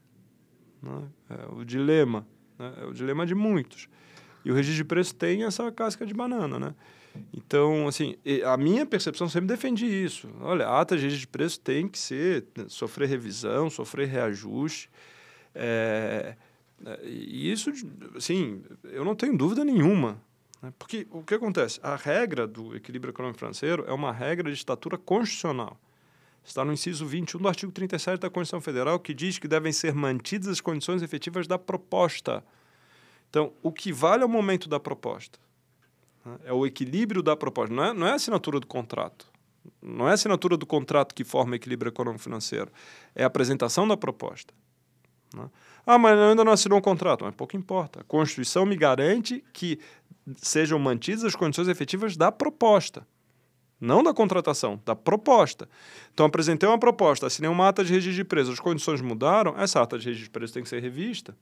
Né? É o dilema. Né? É o dilema de muitos. E o registro de preço tem essa casca de banana, né? Então, assim, a minha percepção sempre defende isso. Olha, a ata de registro de preço tem que ser, né, sofrer revisão, sofrer reajuste. É, e isso, assim, eu não tenho dúvida nenhuma. né? Porque o que acontece? A regra do equilíbrio econômico financeiro é uma regra de estatura constitucional. Está no inciso 21 do artigo 37 da Constituição Federal, que diz que devem ser mantidas as condições efetivas da proposta. Então, o que vale é o momento da proposta. né? É o equilíbrio da proposta. Não é, não é a assinatura do contrato. Não é a assinatura do contrato que forma equilíbrio econômico-financeiro. É a apresentação da proposta. né? Ah, mas ainda não assinou um contrato. Mas pouco importa. A Constituição me garante que sejam mantidas as condições efetivas da proposta. Não da contratação, da proposta. Então, apresentei uma proposta, assinei uma ata de registro de preço, as condições mudaram, essa ata de registro de preço tem que ser revista.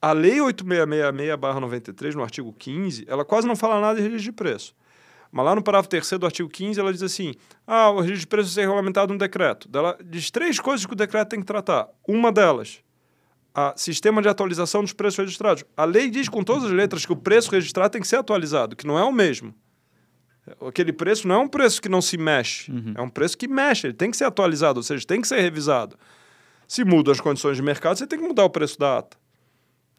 A Lei 8666-93, no artigo 15, ela quase não fala nada de registro de preço. Mas lá no parágrafo 3 do artigo 15, ela diz assim: ah, o registro de preço ser regulamentado no decreto. Ela diz três coisas que o decreto tem que tratar. Uma delas, a sistema de atualização dos preços registrados. A lei diz com todas as letras que o preço registrado tem que ser atualizado, que não é o mesmo. Aquele preço não é um preço que não se mexe, uhum. é um preço que mexe, ele tem que ser atualizado, ou seja, tem que ser revisado. Se mudam as condições de mercado, você tem que mudar o preço da ata.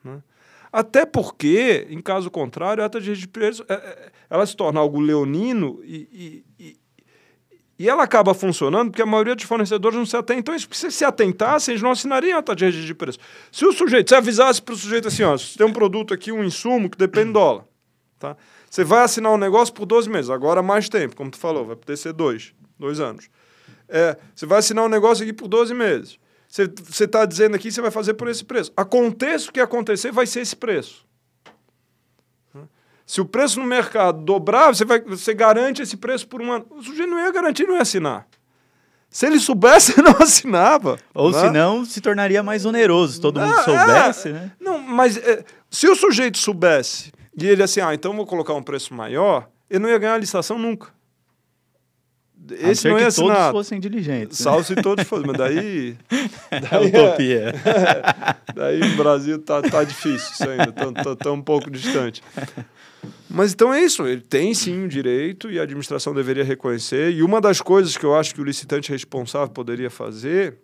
Né? Até porque, em caso contrário, a ata de preço é, é, ela se torna algo leonino e, e, e, ela acaba funcionando porque a maioria dos fornecedores não se atém. Então, se se atentassem, eles não assinariam a ata de preço. Se o sujeito, se avisasse para o sujeito assim, ó, você tem um produto aqui, um insumo que depende do dólar, tá? Você vai assinar um negócio por 12 meses, agora mais tempo, como tu falou, vai poder ser dois, dois anos. É, você vai assinar um negócio aqui por 12 meses. Você está dizendo aqui você vai fazer por esse preço. Aconteça o que acontecer, vai ser esse preço. Se o preço no mercado dobrar, você, vai, você garante esse preço por um ano. O sujeito não ia garantir, não ia assinar. Se ele soubesse, *laughs* não assinava.
Ou né? senão se tornaria mais oneroso, se todo mundo ah, soubesse, é. né?
Não, mas é, se o sujeito soubesse e ele assim, ah, então vou colocar um preço maior, ele não ia ganhar a licitação nunca.
Esse não ia assinar. todos fossem diligentes.
Né? Salvo se todos fossem, mas daí. *laughs*
daí utopia.
É, *laughs* daí o Brasil tá, tá difícil isso ainda, tão, tão, tão um pouco distante. Mas então é isso, ele tem sim um direito e a administração deveria reconhecer. E uma das coisas que eu acho que o licitante responsável poderia fazer,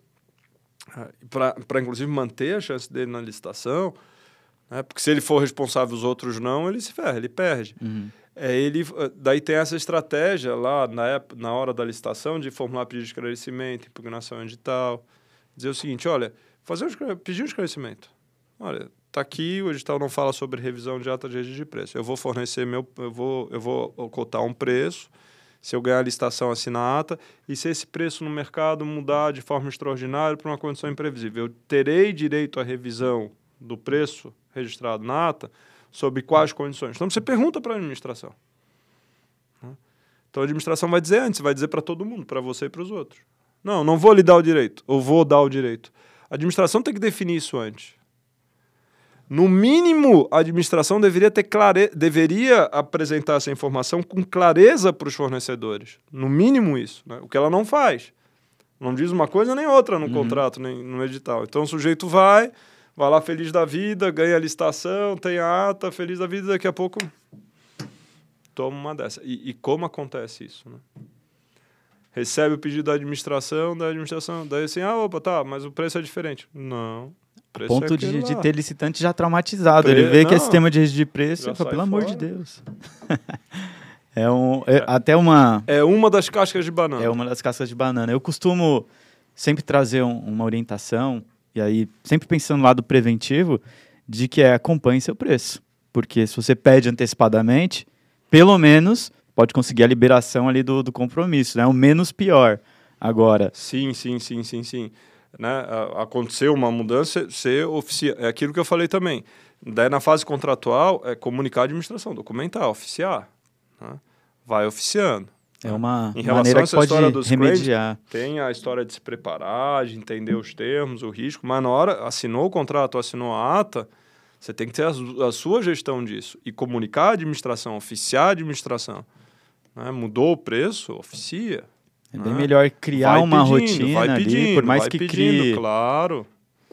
ah, para inclusive manter a chance dele na licitação, né, porque se ele for responsável os outros não, ele se ferra, ele perde. Uhum é, ele eh, daí tem essa estratégia lá na, época, na hora da licitação de formular pedido de esclarecimento, impugnação edital, dizer o seguinte, olha, fazer um, pedir um esclarecimento. Olha, tá aqui, o edital não fala sobre revisão de ata de registro de preço. Eu vou fornecer meu, eu vou, eu vou cotar um preço, se eu ganhar a licitação, assinar a ata, e se esse preço no mercado mudar de forma extraordinária para uma condição imprevisível, eu terei direito à revisão do preço registrado na ata, sobre quais condições. Então você pergunta para a administração. Né? Então a administração vai dizer antes, vai dizer para todo mundo, para você e para os outros. Não, não vou lhe dar o direito, ou vou dar o direito. A administração tem que definir isso antes. No mínimo, a administração deveria, ter clare... deveria apresentar essa informação com clareza para os fornecedores. No mínimo isso. Né? O que ela não faz. Não diz uma coisa nem outra no uhum. contrato, nem no edital. Então o sujeito vai, vai lá feliz da vida, ganha a licitação, tem a ata, feliz da vida, daqui a pouco toma uma dessa. E, e como acontece isso, né? Recebe o pedido da administração, da administração, daí assim, ah, opa, tá, mas o preço é diferente. Não.
Ponto é de, de, ter licitante já traumatizado. Pre... Ele vê não, que é sistema de registro de preço e fala, pelo fora. amor de Deus. *laughs* é, um, é, é, até uma...
É uma das cascas de banana.
É uma das cascas de banana. Eu costumo sempre trazer um, uma orientação e aí, sempre pensando no lado preventivo, de que é acompanhe seu preço. Porque se você pede antecipadamente, pelo menos pode conseguir a liberação ali do, do compromisso, né? O menos pior. Agora.
Sim, sim, sim, sim, sim. Né? Aconteceu uma mudança, ser oficial. É aquilo que eu falei também. Daí, na fase contratual, é comunicar a administração, documentar, oficiar. Né? Vai oficiando.
É uma em relação maneira a essa história dos remediar.
tem a história de se preparar, de entender os termos, o risco, mas na hora assinou o contrato, assinou a ata, você tem que ter a, a sua gestão disso e comunicar a administração, oficiar a administração. Né? Mudou o preço, oficia.
É bem né? melhor criar vai uma pedindo, rotina pedindo, ali, por mais que pedindo, crie...
claro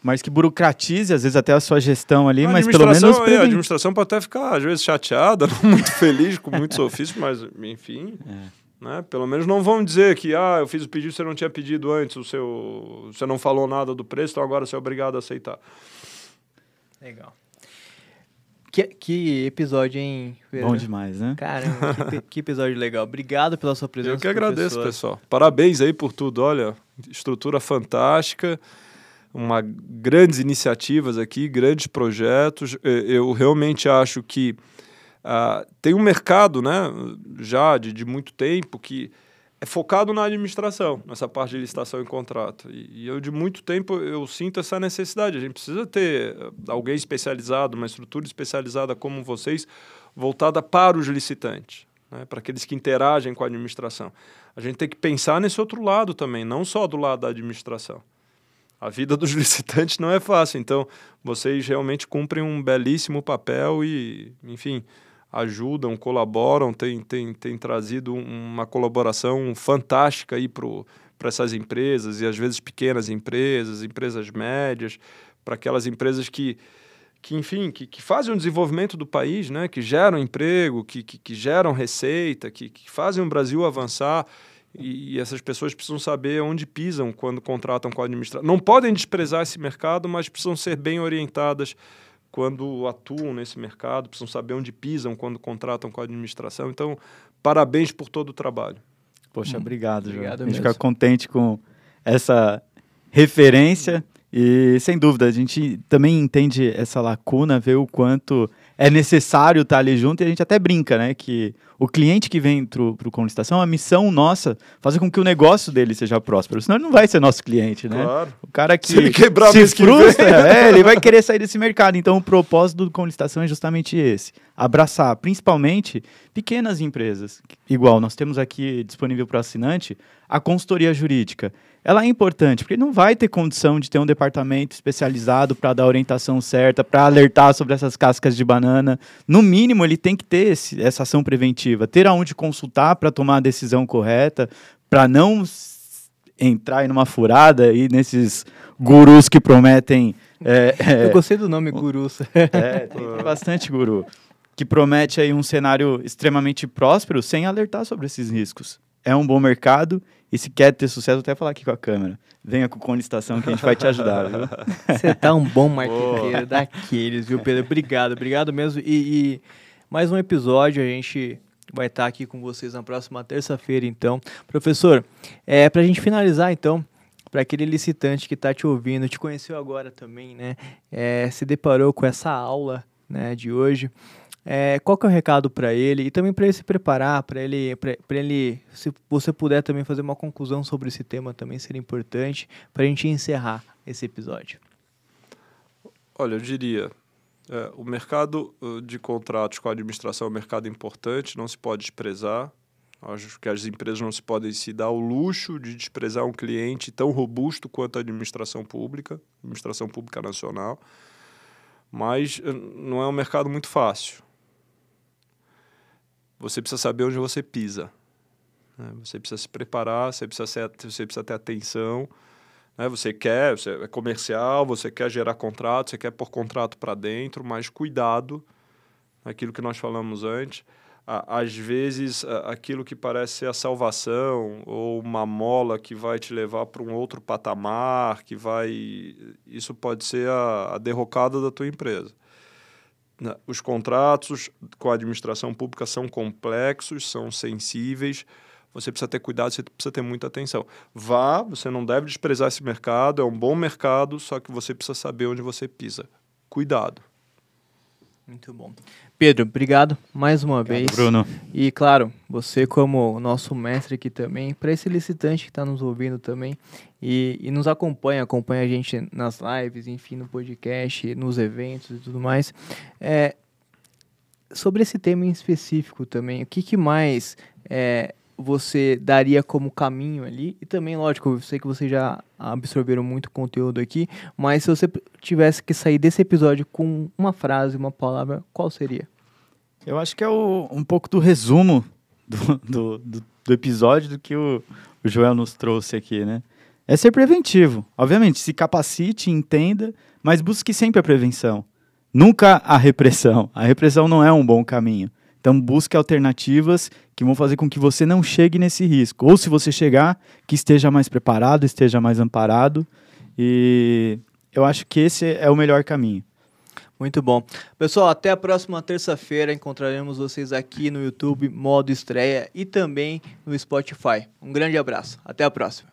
mais que burocratize, às vezes até a sua gestão ali, mas pelo menos...
É, a administração pode até ficar, às vezes, chateada, *laughs* não muito feliz com muitos *laughs* ofícios, mas, enfim... É. Né? Pelo menos não vão dizer que ah, eu fiz o pedido, você não tinha pedido antes, o seu, você não falou nada do preço, então agora você é obrigado a aceitar.
Legal. Que, que episódio, hein?
Bom demais, né?
Caramba, que, que, episódio legal. Obrigado pela sua presença.
Eu que agradeço, professor. pessoal. Parabéns aí por tudo. Olha, estrutura fantástica, uma grandes iniciativas aqui, grandes projetos. Eu realmente acho que Uh, tem um mercado, né, já de, de muito tempo, que é focado na administração, nessa parte de licitação e contrato. E, e, eu, de muito tempo, eu sinto essa necessidade. A gente precisa ter eh, alguém especializado, uma estrutura especializada como vocês, voltada para os licitantes, né, para aqueles que interagem com a administração. A gente tem que pensar nesse outro lado também, não só do lado da administração. a vida dos *laughs* licitantes não é fácil. Então, vocês realmente cumprem um belíssimo papel e, enfim, ajudam, colaboram, têm tem, tem trazido uma colaboração fantástica aí para essas empresas, e às vezes pequenas empresas, empresas médias, para aquelas empresas que, que enfim, que, que fazem o desenvolvimento do país, né? que geram emprego, que, que, que geram receita, que, que fazem o Brasil avançar. E, essas pessoas precisam saber onde pisam quando contratam com a administração. Não podem desprezar esse mercado, mas precisam ser bem orientadas quando atuam nesse mercado, precisam saber onde pisam quando contratam com a administração. Então, parabéns por todo o trabalho.
Poxa, hum, obrigado,
obrigado
João. A gente fica contente com essa referência e, sem dúvida, a gente também entende essa lacuna, vê o quanto é necessário estar ali junto e a gente até brinca, né? Que o cliente que vem para o com licitação, a missão nossa, fazer com que o negócio dele seja próspero. Senão ele não vai ser nosso cliente, né?
Claro.
O cara que
se, ele quebrar
se frustra, *laughs* é, ele vai querer sair desse mercado. Então o propósito do com licitação é justamente esse. Abraçar, principalmente, pequenas empresas. Igual, nós temos aqui disponível para o assinante a consultoria jurídica ela é importante, porque não vai ter condição de ter um departamento especializado para dar a orientação certa, para alertar sobre essas cascas de banana. No mínimo, ele tem que ter esse, essa ação preventiva, ter aonde consultar para tomar a decisão correta, para não entrar em uma furada e nesses gurus que prometem.
É, é, Eu gostei do nome gurus. *laughs*
É, tem, tem bastante guru. Que promete aí um cenário extremamente próspero sem alertar sobre esses riscos. É um bom mercado e se quer ter sucesso, até falar aqui com a câmera. Venha com conlistação que a gente vai te ajudar, viu? *laughs*
Você tá um bom *laughs* marqueteiro daqueles, viu, Pedro? Obrigado, obrigado mesmo. E, e mais um episódio, a gente vai estar aqui com vocês na próxima terça-feira, então. Professor, é, para a gente finalizar, então, para aquele licitante que está te ouvindo, te conheceu agora também, né? É, se deparou com essa aula né, de hoje. É, qual que é o recado para ele e também para ele se preparar, para ele, para ele, se você puder também fazer uma conclusão sobre esse tema também seria importante para a gente encerrar esse episódio.
Olha, eu diria, é, o mercado uh, de contratos com a administração é um mercado importante, não se pode desprezar. Acho que as empresas não se podem se dar o luxo de desprezar um cliente tão robusto quanto a administração pública, administração pública nacional. Mas uh, não é um mercado muito fácil você precisa saber onde você pisa. Né? Você precisa se preparar, você precisa, ser, você precisa ter atenção. Né? Você quer, você é comercial, você quer gerar contrato, você quer pôr contrato para dentro, mas cuidado, aquilo que nós falamos antes. Às vezes, aquilo que parece ser a salvação ou uma mola que vai te levar para um outro patamar, que vai. Isso pode ser a, a derrocada da tua empresa. Né, os contratos com a administração pública são complexos, são sensíveis. Você precisa ter cuidado, você precisa ter muita atenção. Vá, você não deve desprezar esse mercado, é um bom mercado, só que você precisa saber onde você pisa. Cuidado.
Muito bom. Pedro, obrigado mais uma obrigado, vez.
Bruno.
E claro, você como nosso mestre aqui também, para esse licitante que está nos ouvindo também e, e, nos acompanha, acompanha a gente nas lives, enfim, no podcast, nos eventos e tudo mais. É, sobre esse tema em específico também, o que, que mais é, você daria como caminho ali? E também, lógico, eu sei que vocês já absorveram muito conteúdo aqui, mas se você tivesse que sair desse episódio com uma frase, uma palavra, qual seria?
Eu acho que é o, um pouco do resumo do, do, do, do episódio do que o, o Joel nos trouxe aqui, né? É ser preventivo. Obviamente, se capacite, entenda, mas busque sempre a prevenção. Nunca a repressão. A repressão não é um bom caminho. Então busque alternativas que vão fazer com que você não chegue nesse risco. Ou se você chegar, que esteja mais preparado, esteja mais amparado. E eu acho que esse é o melhor caminho.
Muito bom. Pessoal, até a próxima terça-feira. Encontraremos vocês aqui no YouTube, modo estreia, e também no Spotify. Um grande abraço. Até a próxima.